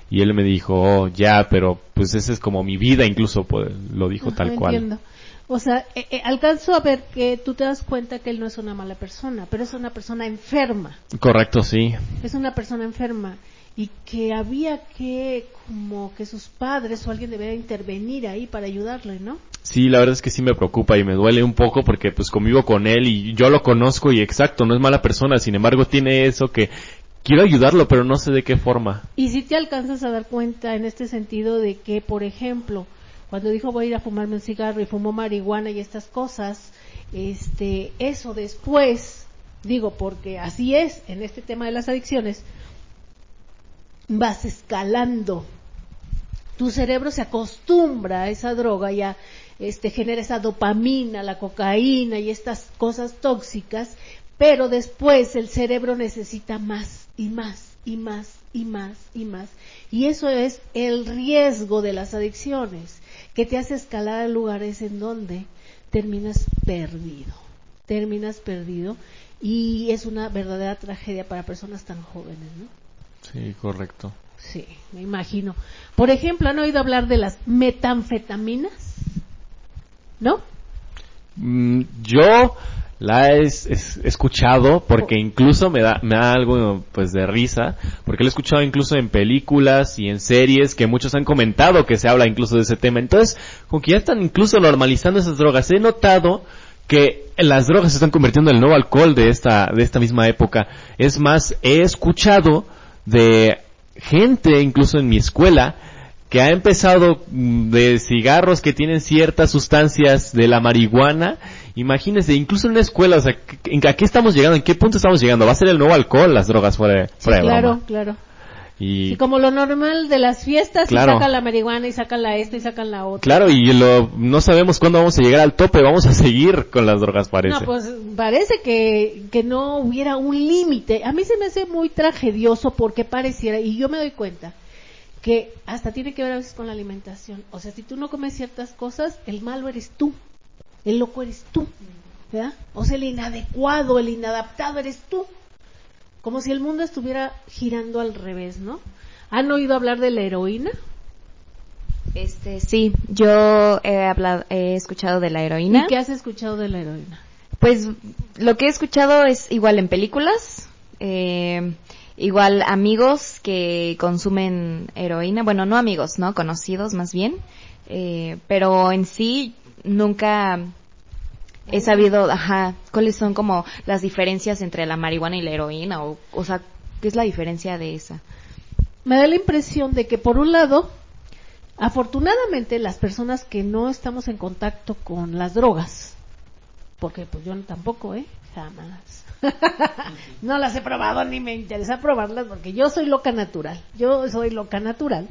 y él me dijo, oh, ya, pero pues esa es como mi vida, incluso pues, lo dijo tal cual. O sea, eh, eh, alcanzo a ver que tú te das cuenta que él no es una mala persona, pero es una persona enferma. Correcto, sí. Es una persona enferma y que había que como que sus padres o alguien debería intervenir ahí para ayudarle, ¿no? Sí, la verdad es que sí me preocupa y me duele un poco porque pues convivo con él y yo lo conozco y exacto, no es mala persona, sin embargo tiene eso que quiero ayudarlo, pero no sé de qué forma. Y si te alcanzas a dar cuenta en este sentido de que, por ejemplo, cuando dijo voy a ir a fumarme un cigarro y fumó marihuana y estas cosas, este, eso después, digo, porque así es en este tema de las adicciones, vas escalando. Tu cerebro se acostumbra a esa droga, ya este, genera esa dopamina, la cocaína y estas cosas tóxicas, pero después el cerebro necesita más y más y más y más y más. Y eso es el riesgo de las adicciones, que te hace escalar a lugares en donde terminas perdido, terminas perdido y es una verdadera tragedia para personas tan jóvenes, ¿no? Sí, correcto. Sí, me imagino. Por ejemplo, ¿han oído hablar de las metanfetaminas? ¿No? Mm, yo la he escuchado porque incluso me da, me da algo pues de risa, porque lo he escuchado incluso en películas y en series que muchos han comentado que se habla incluso de ese tema. Entonces, como que ya están incluso normalizando esas drogas. He notado que las drogas se están convirtiendo en el nuevo alcohol de esta, de esta misma época. Es más, he escuchado de gente, incluso en mi escuela, que ha empezado mm, de cigarros que tienen ciertas sustancias de la marihuana. Imagínense, incluso en una escuela, o sea, ¿a qué estamos llegando? ¿En qué punto estamos llegando? ¿Va a ser el nuevo alcohol las drogas fuera, fuera claro, Claro, y como lo normal de las fiestas, y sacan la marihuana y sacan la esta y sacan la otra. Claro, y lo, no sabemos cuándo vamos a llegar al tope, vamos a seguir con las drogas, parece. No, pues parece que, que no hubiera un límite. A mí se me hace muy tragedioso porque pareciera, y yo me doy cuenta, que hasta tiene que ver a veces con la alimentación. O sea, si tú no comes ciertas cosas, el malo eres tú, el loco eres tú, ¿verdad? O sea, el inadecuado, el inadaptado eres tú como si el mundo estuviera girando al revés, ¿no? ¿Han oído hablar de la heroína? Este, sí, yo he hablado, he escuchado de la heroína. ¿Y qué has escuchado de la heroína? Pues lo que he escuchado es igual en películas, eh, igual amigos que consumen heroína, bueno, no amigos, ¿no? Conocidos más bien, eh, pero en sí nunca he sabido, ajá, cuáles son como las diferencias entre la marihuana y la heroína, o, o sea, ¿qué es la diferencia de esa? Me da la impresión de que por un lado, afortunadamente las personas que no estamos en contacto con las drogas, porque pues yo tampoco, ¿eh? Jamás. no las he probado ni me interesa probarlas porque yo soy loca natural. Yo soy loca natural.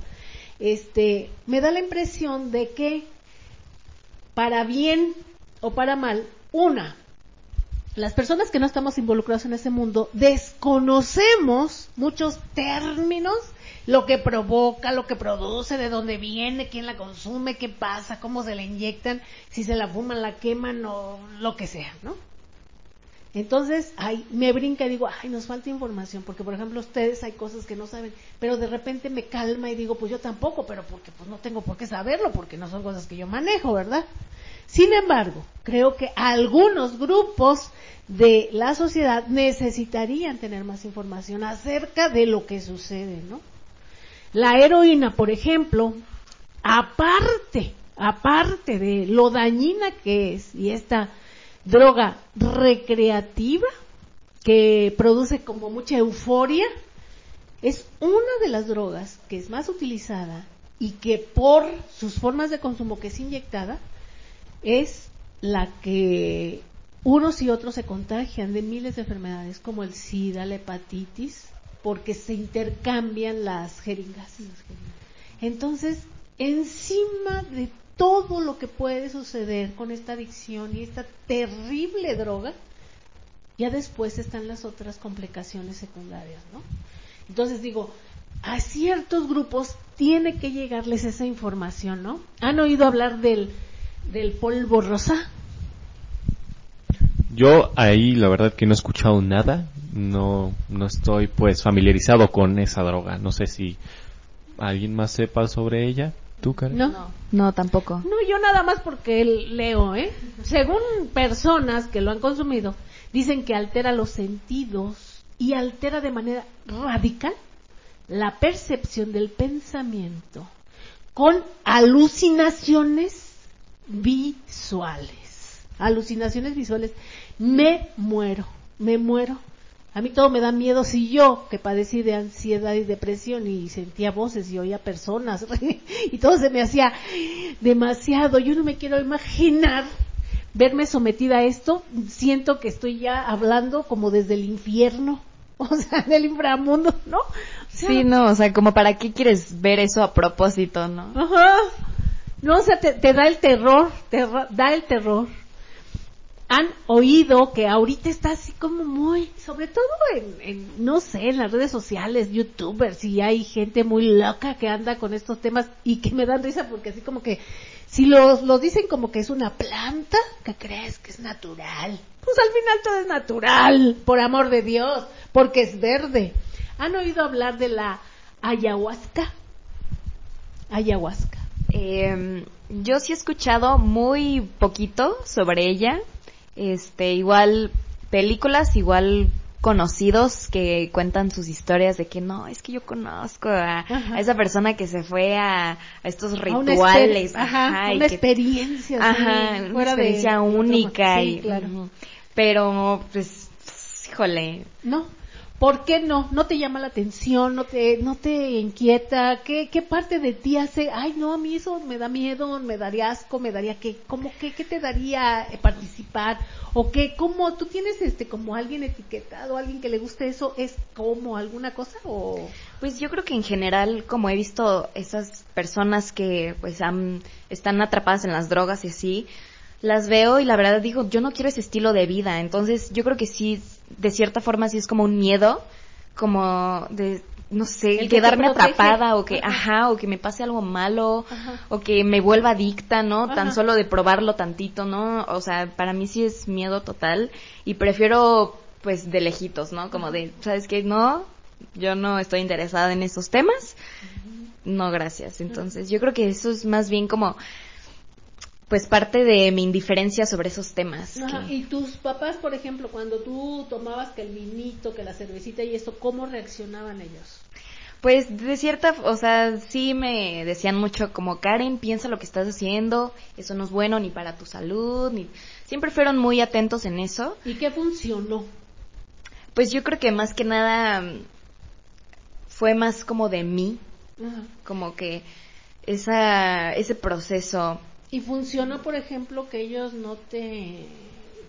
Este, me da la impresión de que para bien o para mal, una, las personas que no estamos involucrados en ese mundo desconocemos muchos términos, lo que provoca, lo que produce, de dónde viene, quién la consume, qué pasa, cómo se la inyectan, si se la fuman, la queman o lo que sea, ¿no? Entonces, ay, me brinca y digo, ay, nos falta información, porque por ejemplo ustedes hay cosas que no saben, pero de repente me calma y digo, pues yo tampoco, pero porque pues no tengo por qué saberlo, porque no son cosas que yo manejo, ¿verdad? Sin embargo, creo que algunos grupos de la sociedad necesitarían tener más información acerca de lo que sucede, ¿no? La heroína, por ejemplo, aparte, aparte de lo dañina que es y esta droga recreativa que produce como mucha euforia, es una de las drogas que es más utilizada y que por sus formas de consumo que es inyectada, es la que unos y otros se contagian de miles de enfermedades como el SIDA, la hepatitis, porque se intercambian las jeringas. Entonces, encima de todo lo que puede suceder con esta adicción y esta terrible droga, Ya después están las otras complicaciones secundarias, ¿no? Entonces digo, a ciertos grupos tiene que llegarles esa información, ¿no? ¿Han oído hablar del, del polvo rosa? Yo ahí la verdad que no he escuchado nada, no, no estoy pues familiarizado con esa droga, no sé si alguien más sepa sobre ella. ¿Tú, Karen? No, no, tampoco. No, yo nada más porque leo, ¿eh? Según personas que lo han consumido, dicen que altera los sentidos y altera de manera radical la percepción del pensamiento con alucinaciones visuales. Alucinaciones visuales. Me muero, me muero. A mí todo me da miedo si yo, que padecí de ansiedad y depresión y sentía voces y oía personas y todo se me hacía demasiado. Yo no me quiero imaginar verme sometida a esto. Siento que estoy ya hablando como desde el infierno, o sea, del inframundo, ¿no? sí, no, o sea, como para qué quieres ver eso a propósito, ¿no? Ajá. No, o sea, te, te da el terror, te da el terror han oído que ahorita está así como muy, sobre todo en, no sé, en las redes sociales, youtubers, y hay gente muy loca que anda con estos temas y que me dan risa porque así como que, si los, lo dicen como que es una planta, ¿qué crees que es natural? Pues al final todo es natural, por amor de Dios, porque es verde. ¿Han oído hablar de la ayahuasca? Ayahuasca. Eh, yo sí he escuchado muy poquito sobre ella, este, igual películas, igual conocidos que cuentan sus historias de que no, es que yo conozco a, esa persona que se fue a, estos rituales, una, una experiencia, ajá, una experiencia única y, pero pues, híjole, no, ¿Por qué no? ¿No te llama la atención? ¿No te, no te inquieta? ¿Qué, ¿Qué parte de ti hace? Ay, no, a mí eso me da miedo, me daría asco, me daría qué, ¿cómo qué, qué te daría eh, participar? ¿O qué, cómo, tú tienes este, como alguien etiquetado, alguien que le guste eso, es como alguna cosa o? Pues yo creo que en general, como he visto esas personas que pues han, están atrapadas en las drogas y así, las veo y la verdad digo, yo no quiero ese estilo de vida. Entonces, yo creo que sí, de cierta forma sí es como un miedo, como de, no sé, quedarme atrapada o que, ajá. o que me pase algo malo, o que me vuelva adicta, ¿no? Tan solo de probarlo tantito, ¿no? O sea, para mí sí es miedo total y prefiero, pues, de lejitos, ¿no? Como de, ¿sabes qué? No, yo no estoy interesada en esos temas. No, gracias. Entonces, yo creo que eso es más bien como pues parte de mi indiferencia sobre esos temas. Y tus papás, por ejemplo, cuando tú tomabas que el vinito, que la cervecita y eso, ¿cómo reaccionaban ellos? Pues de cierta, o sea, sí me decían mucho como Karen, piensa lo que estás haciendo, eso no es bueno ni para tu salud, ni siempre fueron muy atentos en eso. ¿Y qué funcionó? Pues yo creo que más que nada fue más como de mí, como que esa ese proceso ¿Y funcionó, por ejemplo, que ellos no te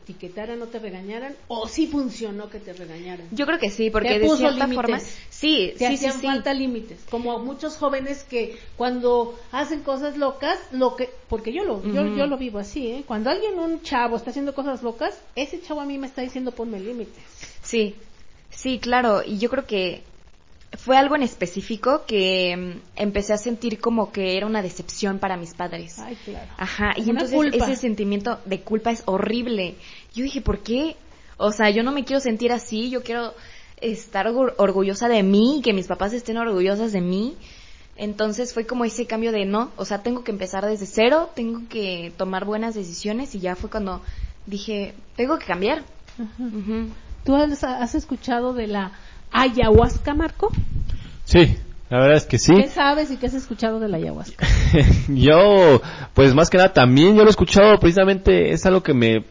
etiquetaran, no te regañaran? ¿O sí funcionó que te regañaran? Yo creo que sí, porque de cierta forma... Sí, te sí, hacían falta límites. Como muchos jóvenes que cuando hacen cosas locas, lo que... Porque yo lo, yo, yo lo vivo así, ¿eh? Cuando alguien, un chavo, está haciendo cosas locas, ese chavo a mí me está diciendo ponme límites. Sí, sí, claro. Y yo creo que fue algo en específico que mm, empecé a sentir como que era una decepción para mis padres. Ay, claro. Ajá, y entonces ese sentimiento de culpa es horrible. Yo dije, ¿por qué? O sea, yo no me quiero sentir así, yo quiero estar orgullosa de mí y que mis papás estén orgullosas de mí. Entonces fue como ese cambio de no, o sea, tengo que empezar desde cero, tengo que tomar buenas decisiones y ya fue cuando dije, tengo que cambiar. ¿Tú has escuchado de la ayahuasca, Marco? Sí, la verdad es que sí. ¿Qué sabes y qué has escuchado de la ayahuasca? yo, pues más que nada también yo lo he escuchado, precisamente es algo que me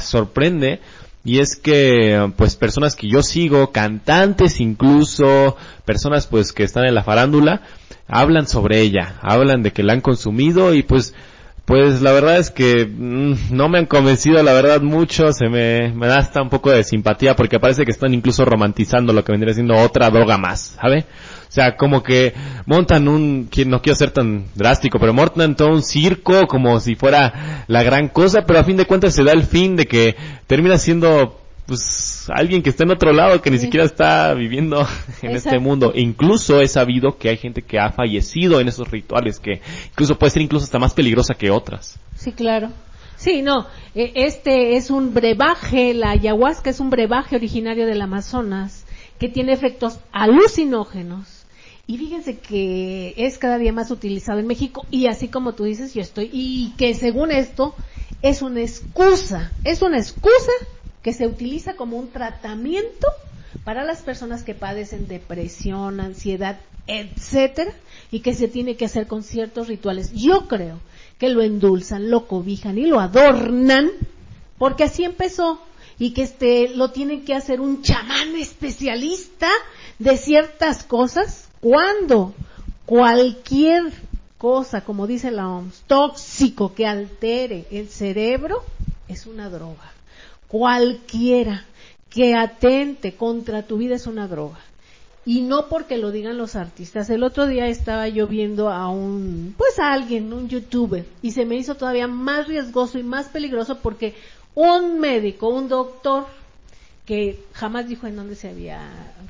sorprende. Y es que, pues, personas que yo sigo, cantantes incluso, personas pues que están en la farándula, hablan sobre ella, hablan de que la han consumido y pues pues la verdad es que mm, no me han convencido, la verdad, mucho. Se me, me da hasta un poco de simpatía porque parece que están incluso romantizando lo que vendría siendo otra droga más, ¿sabe? O sea, como que montan un, no quiero ser tan drástico, pero montan todo un circo como si fuera la gran cosa, pero a fin de cuentas se da el fin de que termina siendo pues alguien que está en otro lado, que ni siquiera está viviendo en este mundo. Incluso he sabido que hay gente que ha fallecido en esos rituales, que incluso puede ser incluso hasta más peligrosa que otras. Sí, claro. Sí, no, e, este es un brebaje, la ayahuasca es un brebaje originario del Amazonas que tiene efectos alucinógenos. Y fíjense que es cada día más utilizado en México y así como tú dices, yo estoy, y que según esto es una excusa, es una excusa que se utiliza como un tratamiento para las personas que padecen depresión, ansiedad, etcétera, y que se tiene que hacer con ciertos rituales. Yo creo que lo endulzan, lo cobijan y lo adornan, porque así empezó y que este lo tiene que hacer un chamán especialista de ciertas cosas cuando cualquier cosa, como dice la OMS, tóxico que altere el cerebro es una droga cualquiera que atente contra tu vida es una droga. Y no porque lo digan los artistas. El otro día estaba yo viendo a un, pues a alguien, un youtuber, y se me hizo todavía más riesgoso y más peligroso porque un médico, un doctor, que jamás dijo en dónde se había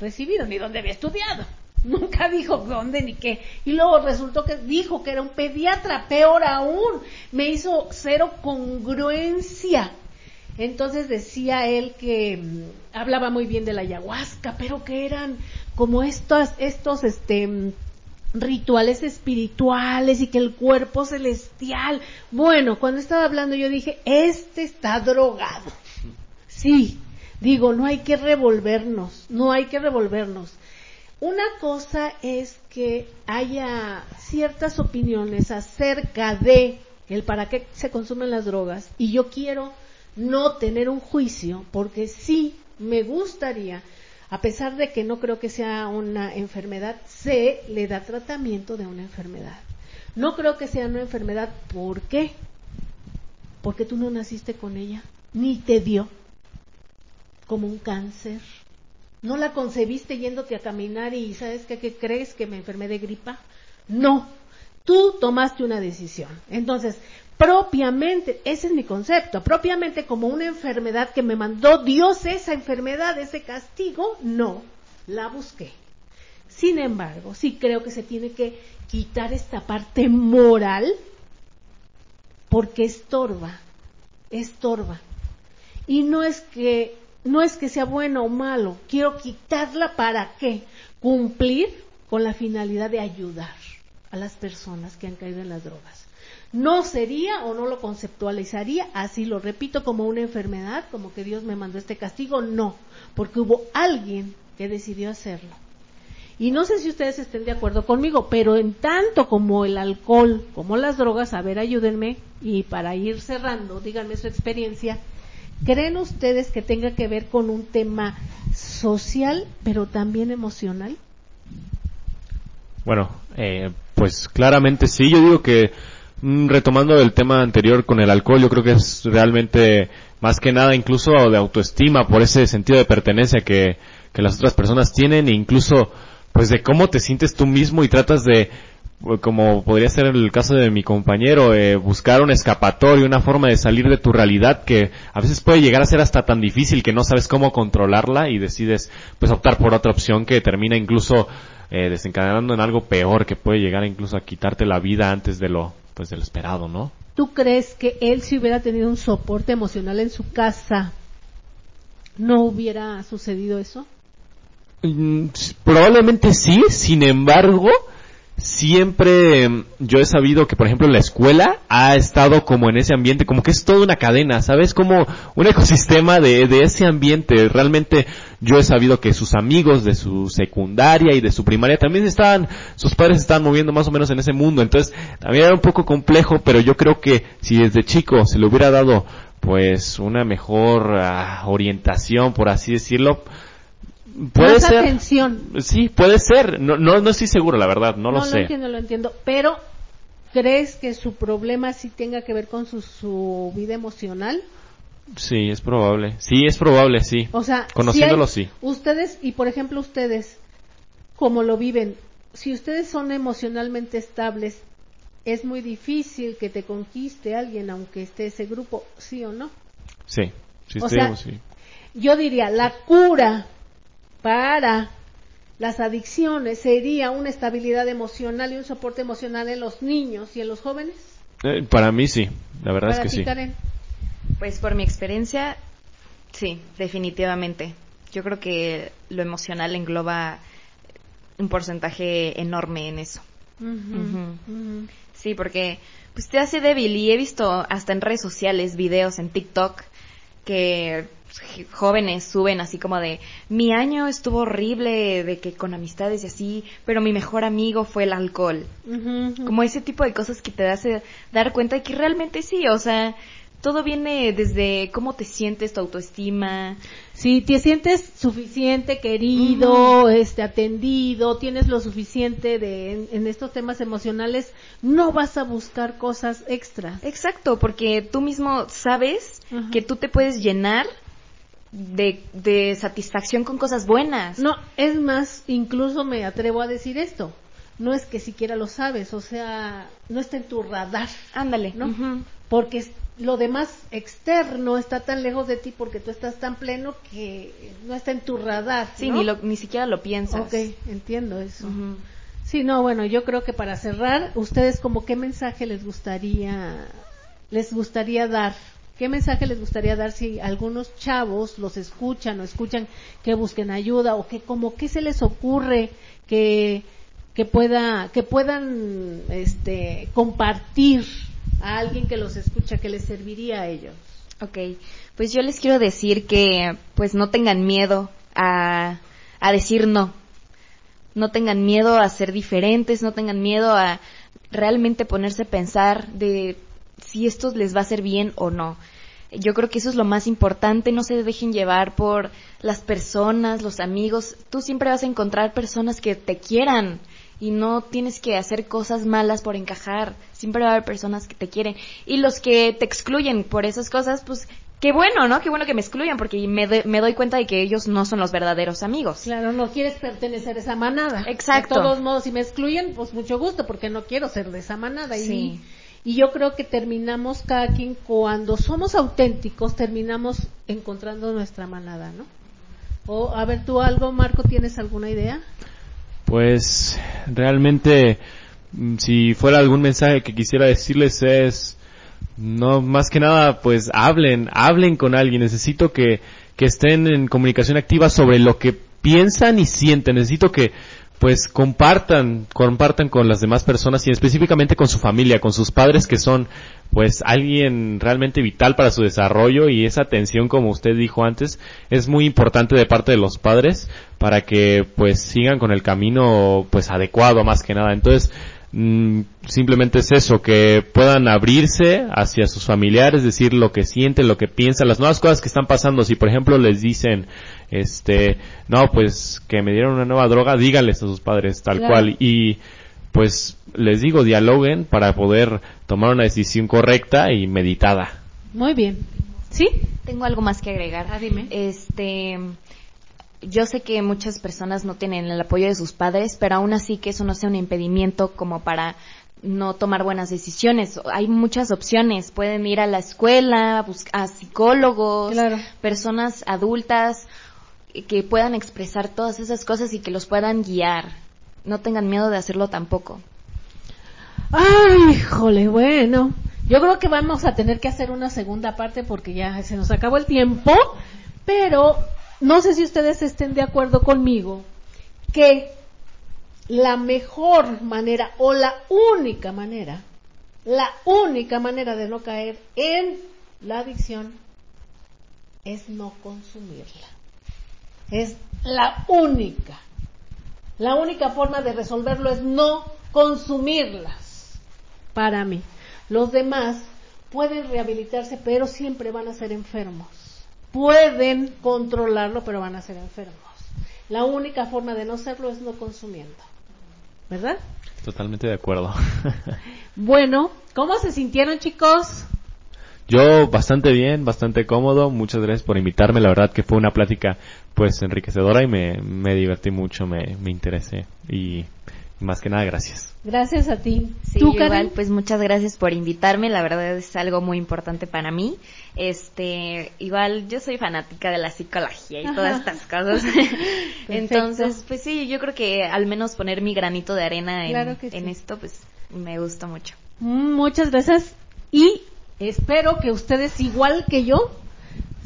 recibido, ni dónde había estudiado. Nunca dijo dónde ni qué. Y luego resultó que dijo que era un pediatra, peor aún. Me hizo cero congruencia entonces decía él que mm, hablaba muy bien de la ayahuasca, pero que eran como estos, estos, este, mm, rituales espirituales y que el cuerpo celestial. Bueno, cuando estaba hablando yo dije, este está drogado. Sí, digo, no hay que revolvernos, no hay que revolvernos. Una cosa es que haya ciertas opiniones acerca de el para qué se consumen las drogas y yo quiero no tener un juicio, porque sí me gustaría, a pesar de que no creo que sea una enfermedad, se le da tratamiento de una enfermedad. No creo que sea una enfermedad, ¿por qué? Porque tú no naciste con ella, ni te dio como un cáncer. No la concebiste yéndote a caminar y ¿sabes qué, qué crees que me enfermé de gripa? No, tú tomaste una decisión. Entonces, propiamente, ese es mi concepto, propiamente como una enfermedad que me mandó Dios esa enfermedad, ese castigo, no, la busqué. Sin embargo, sí creo que se tiene que quitar esta parte moral porque estorba, estorba. Y no es que no es que sea bueno o malo, quiero quitarla para qué? Cumplir con la finalidad de ayudar a las personas que han caído en las drogas no sería o no lo conceptualizaría así, lo repito, como una enfermedad, como que Dios me mandó este castigo, no, porque hubo alguien que decidió hacerlo. Y no sé si ustedes estén de acuerdo conmigo, pero en tanto como el alcohol, como las drogas, a ver, ayúdenme, y para ir cerrando, díganme su experiencia, ¿creen ustedes que tenga que ver con un tema social, pero también emocional? Bueno, eh, pues claramente sí, yo digo que Mm, retomando el tema anterior con el alcohol, yo creo que es realmente más que nada incluso de autoestima por ese sentido de pertenencia que, que las otras personas tienen e incluso pues de cómo te sientes tú mismo y tratas de como podría ser el caso de mi compañero, eh, buscar un escapatorio, una forma de salir de tu realidad que a veces puede llegar a ser hasta tan difícil que no sabes cómo controlarla y decides pues optar por otra opción que termina incluso eh, desencadenando en algo peor que puede llegar incluso a quitarte la vida antes de lo pues del esperado, ¿no? ¿Tú crees que él si hubiera tenido un soporte emocional en su casa no hubiera sucedido eso? Mm, probablemente sí, sin embargo, siempre mm, yo he sabido que, por ejemplo, la escuela ha estado como en ese ambiente, como que es toda una cadena, ¿sabes? Como un ecosistema de, de ese ambiente. Realmente yo he sabido que sus amigos de su secundaria y de su primaria también estaban, sus padres estaban moviendo más o menos en ese mundo. Entonces, también era un poco complejo, pero yo creo que si desde chico se le hubiera dado pues una mejor ah, orientación, por así decirlo, puede ser. atención. Sí, puede ser. No, no, no estoy seguro, la verdad, no, lo sé. No lo entiendo, lo entiendo. Pero, ¿crees que su problema sí tenga que ver con su, su vida emocional? Sí, es probable. Sí, es probable, sí. O sea, conociéndolo, sí. Ustedes, y por ejemplo ustedes, como lo viven, si ustedes son emocionalmente estables, es muy difícil que te conquiste alguien, aunque esté ese grupo, ¿sí o no? Sí, sí, o sea, sí yo diría, la cura para las adicciones sería una estabilidad emocional y un soporte emocional en los niños y en los jóvenes. Eh, para mí sí, la verdad es que ti, sí. Karen. Pues por mi experiencia, sí, definitivamente. Yo creo que lo emocional engloba un porcentaje enorme en eso. Sí, porque pues te hace débil y he visto hasta en redes sociales videos en TikTok que jóvenes suben así como de mi año estuvo horrible de que con amistades y así, pero mi mejor amigo fue el alcohol. Como ese tipo de cosas que te hace dar cuenta de que realmente sí, o sea, todo viene desde cómo te sientes, tu autoestima. Si te sientes suficiente, querido, este, atendido, tienes lo suficiente de, en, en estos temas emocionales, no vas a buscar cosas extras. Exacto, porque tú mismo sabes que tú te puedes llenar de, de satisfacción con cosas buenas. No, es más, incluso me atrevo a decir esto. No es que siquiera lo sabes, o sea, no está en tu radar, Ándale. ¿no? Porque lo demás externo está tan lejos de ti porque tú estás tan pleno que no está en tu radar. Sí, ¿no? ni, lo- ni siquiera lo piensas. Ok, entiendo eso. Sí, no, bueno, yo creo que para cerrar, ustedes como qué mensaje les gustaría les gustaría dar? ¿Qué mensaje les gustaría dar si algunos chavos los escuchan o escuchan que busquen ayuda o que como qué se les ocurre que que pueda que puedan este compartir a alguien que los escucha que les serviría a ellos? Ok, pues yo les quiero decir que pues no tengan miedo a, a decir no. No tengan miedo a ser diferentes, no tengan miedo a realmente ponerse a pensar de si esto les va a hacer bien o no. Yo creo que eso es lo más importante, no se dejen llevar por las personas, los amigos. Tú siempre vas a encontrar personas que te quieran y no tienes que hacer cosas malas por encajar. Siempre va a haber personas que te quieren. Y los que te excluyen por esas cosas, pues qué bueno, ¿no? Qué bueno que me excluyan porque me, de- me doy cuenta de que ellos no son los verdaderos amigos. Claro, no quieres pertenecer a esa manada. Exacto. De todos modos, si me excluyen, pues mucho gusto, porque no quiero ser de esa manada. Y- Sí. Y, yo creo que terminamos cada quien, cuando somos auténticos, terminamos encontrando nuestra manada, ¿no? O, a ver, tú algo, Marco, ¿tienes alguna idea? Pues realmente, mm, si fuera algún mensaje que quisiera decirles es, no, más que nada, pues hablen, hablen con alguien. Necesito que, que estén en comunicación activa sobre lo que piensan y sienten. Necesito que, pues, compartan, compartan con las demás personas y específicamente con su familia, con sus padres que son, pues, alguien realmente vital para su desarrollo y esa atención, como usted dijo antes, es muy importante de parte de los padres para que, pues, sigan con el camino, pues, adecuado más que nada. Entonces, mm, simplemente es eso, que puedan abrirse hacia sus familiares, decir lo que sienten, lo que piensan, las nuevas cosas que están pasando. Si por ejemplo les dicen, este, no, pues que me dieron una nueva droga, díganles a sus padres tal Claro. cual y pues les digo, dialoguen para poder tomar una decisión correcta y meditada. Muy bien. ¿Sí? Tengo algo más que agregar. Ah, dime. Este, yo sé que muchas personas no tienen el apoyo de sus padres, pero aún así que eso no sea un impedimento como para no tomar buenas decisiones. Hay muchas opciones. Pueden ir a la escuela, a, a psicólogos, Claro. personas adultas que puedan expresar todas esas cosas y que los puedan guiar. No tengan miedo de hacerlo tampoco. Ay, híjole, bueno. Yo creo que vamos a tener que hacer una segunda parte porque ya se nos acabó el tiempo, pero no sé si ustedes estén de acuerdo conmigo que la mejor manera o la única manera, la única manera de no caer en la adicción es no consumirla. Es la única. La única forma de resolverlo es no consumirlas. Para mí. Los demás pueden rehabilitarse, pero siempre van a ser enfermos. Pueden controlarlo, pero van a ser enfermos. La única forma de no serlo es no consumiendo. ¿Verdad? Totalmente de acuerdo. Bueno, ¿cómo se sintieron chicos? Yo bastante bien, bastante cómodo. Muchas gracias por invitarme. La verdad que fue una plática pues enriquecedora y me, me divertí mucho, me, me interesé. Y, Más que nada, gracias. Gracias a ti. Sí, igual, pues muchas gracias por invitarme. La verdad es algo muy importante para mí. Este, igual yo soy fanática de la psicología y todas estas cosas. Entonces, pues sí, yo creo que al menos poner mi granito de arena en, en esto, pues me gusta mucho. Mm, muchas gracias y espero que ustedes igual que yo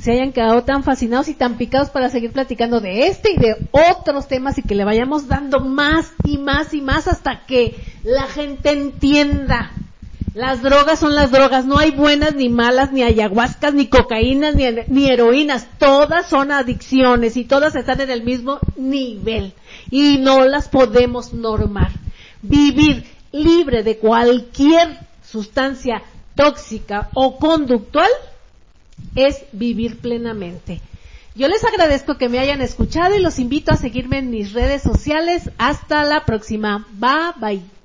se hayan quedado tan fascinados y tan picados para seguir platicando de este y de otros temas y que le vayamos dando más y más y más hasta que la gente entienda. Las drogas son las drogas, no hay buenas ni malas, ni ayahuascas, ni cocaínas, ni, heroínas, todas son adicciones y todas están en el mismo nivel y no las podemos normar. Vivir libre de cualquier sustancia tóxica o conductual es vivir plenamente. Yo les agradezco que me hayan escuchado y los invito a seguirme en mis redes sociales. Hasta la próxima. Bye bye.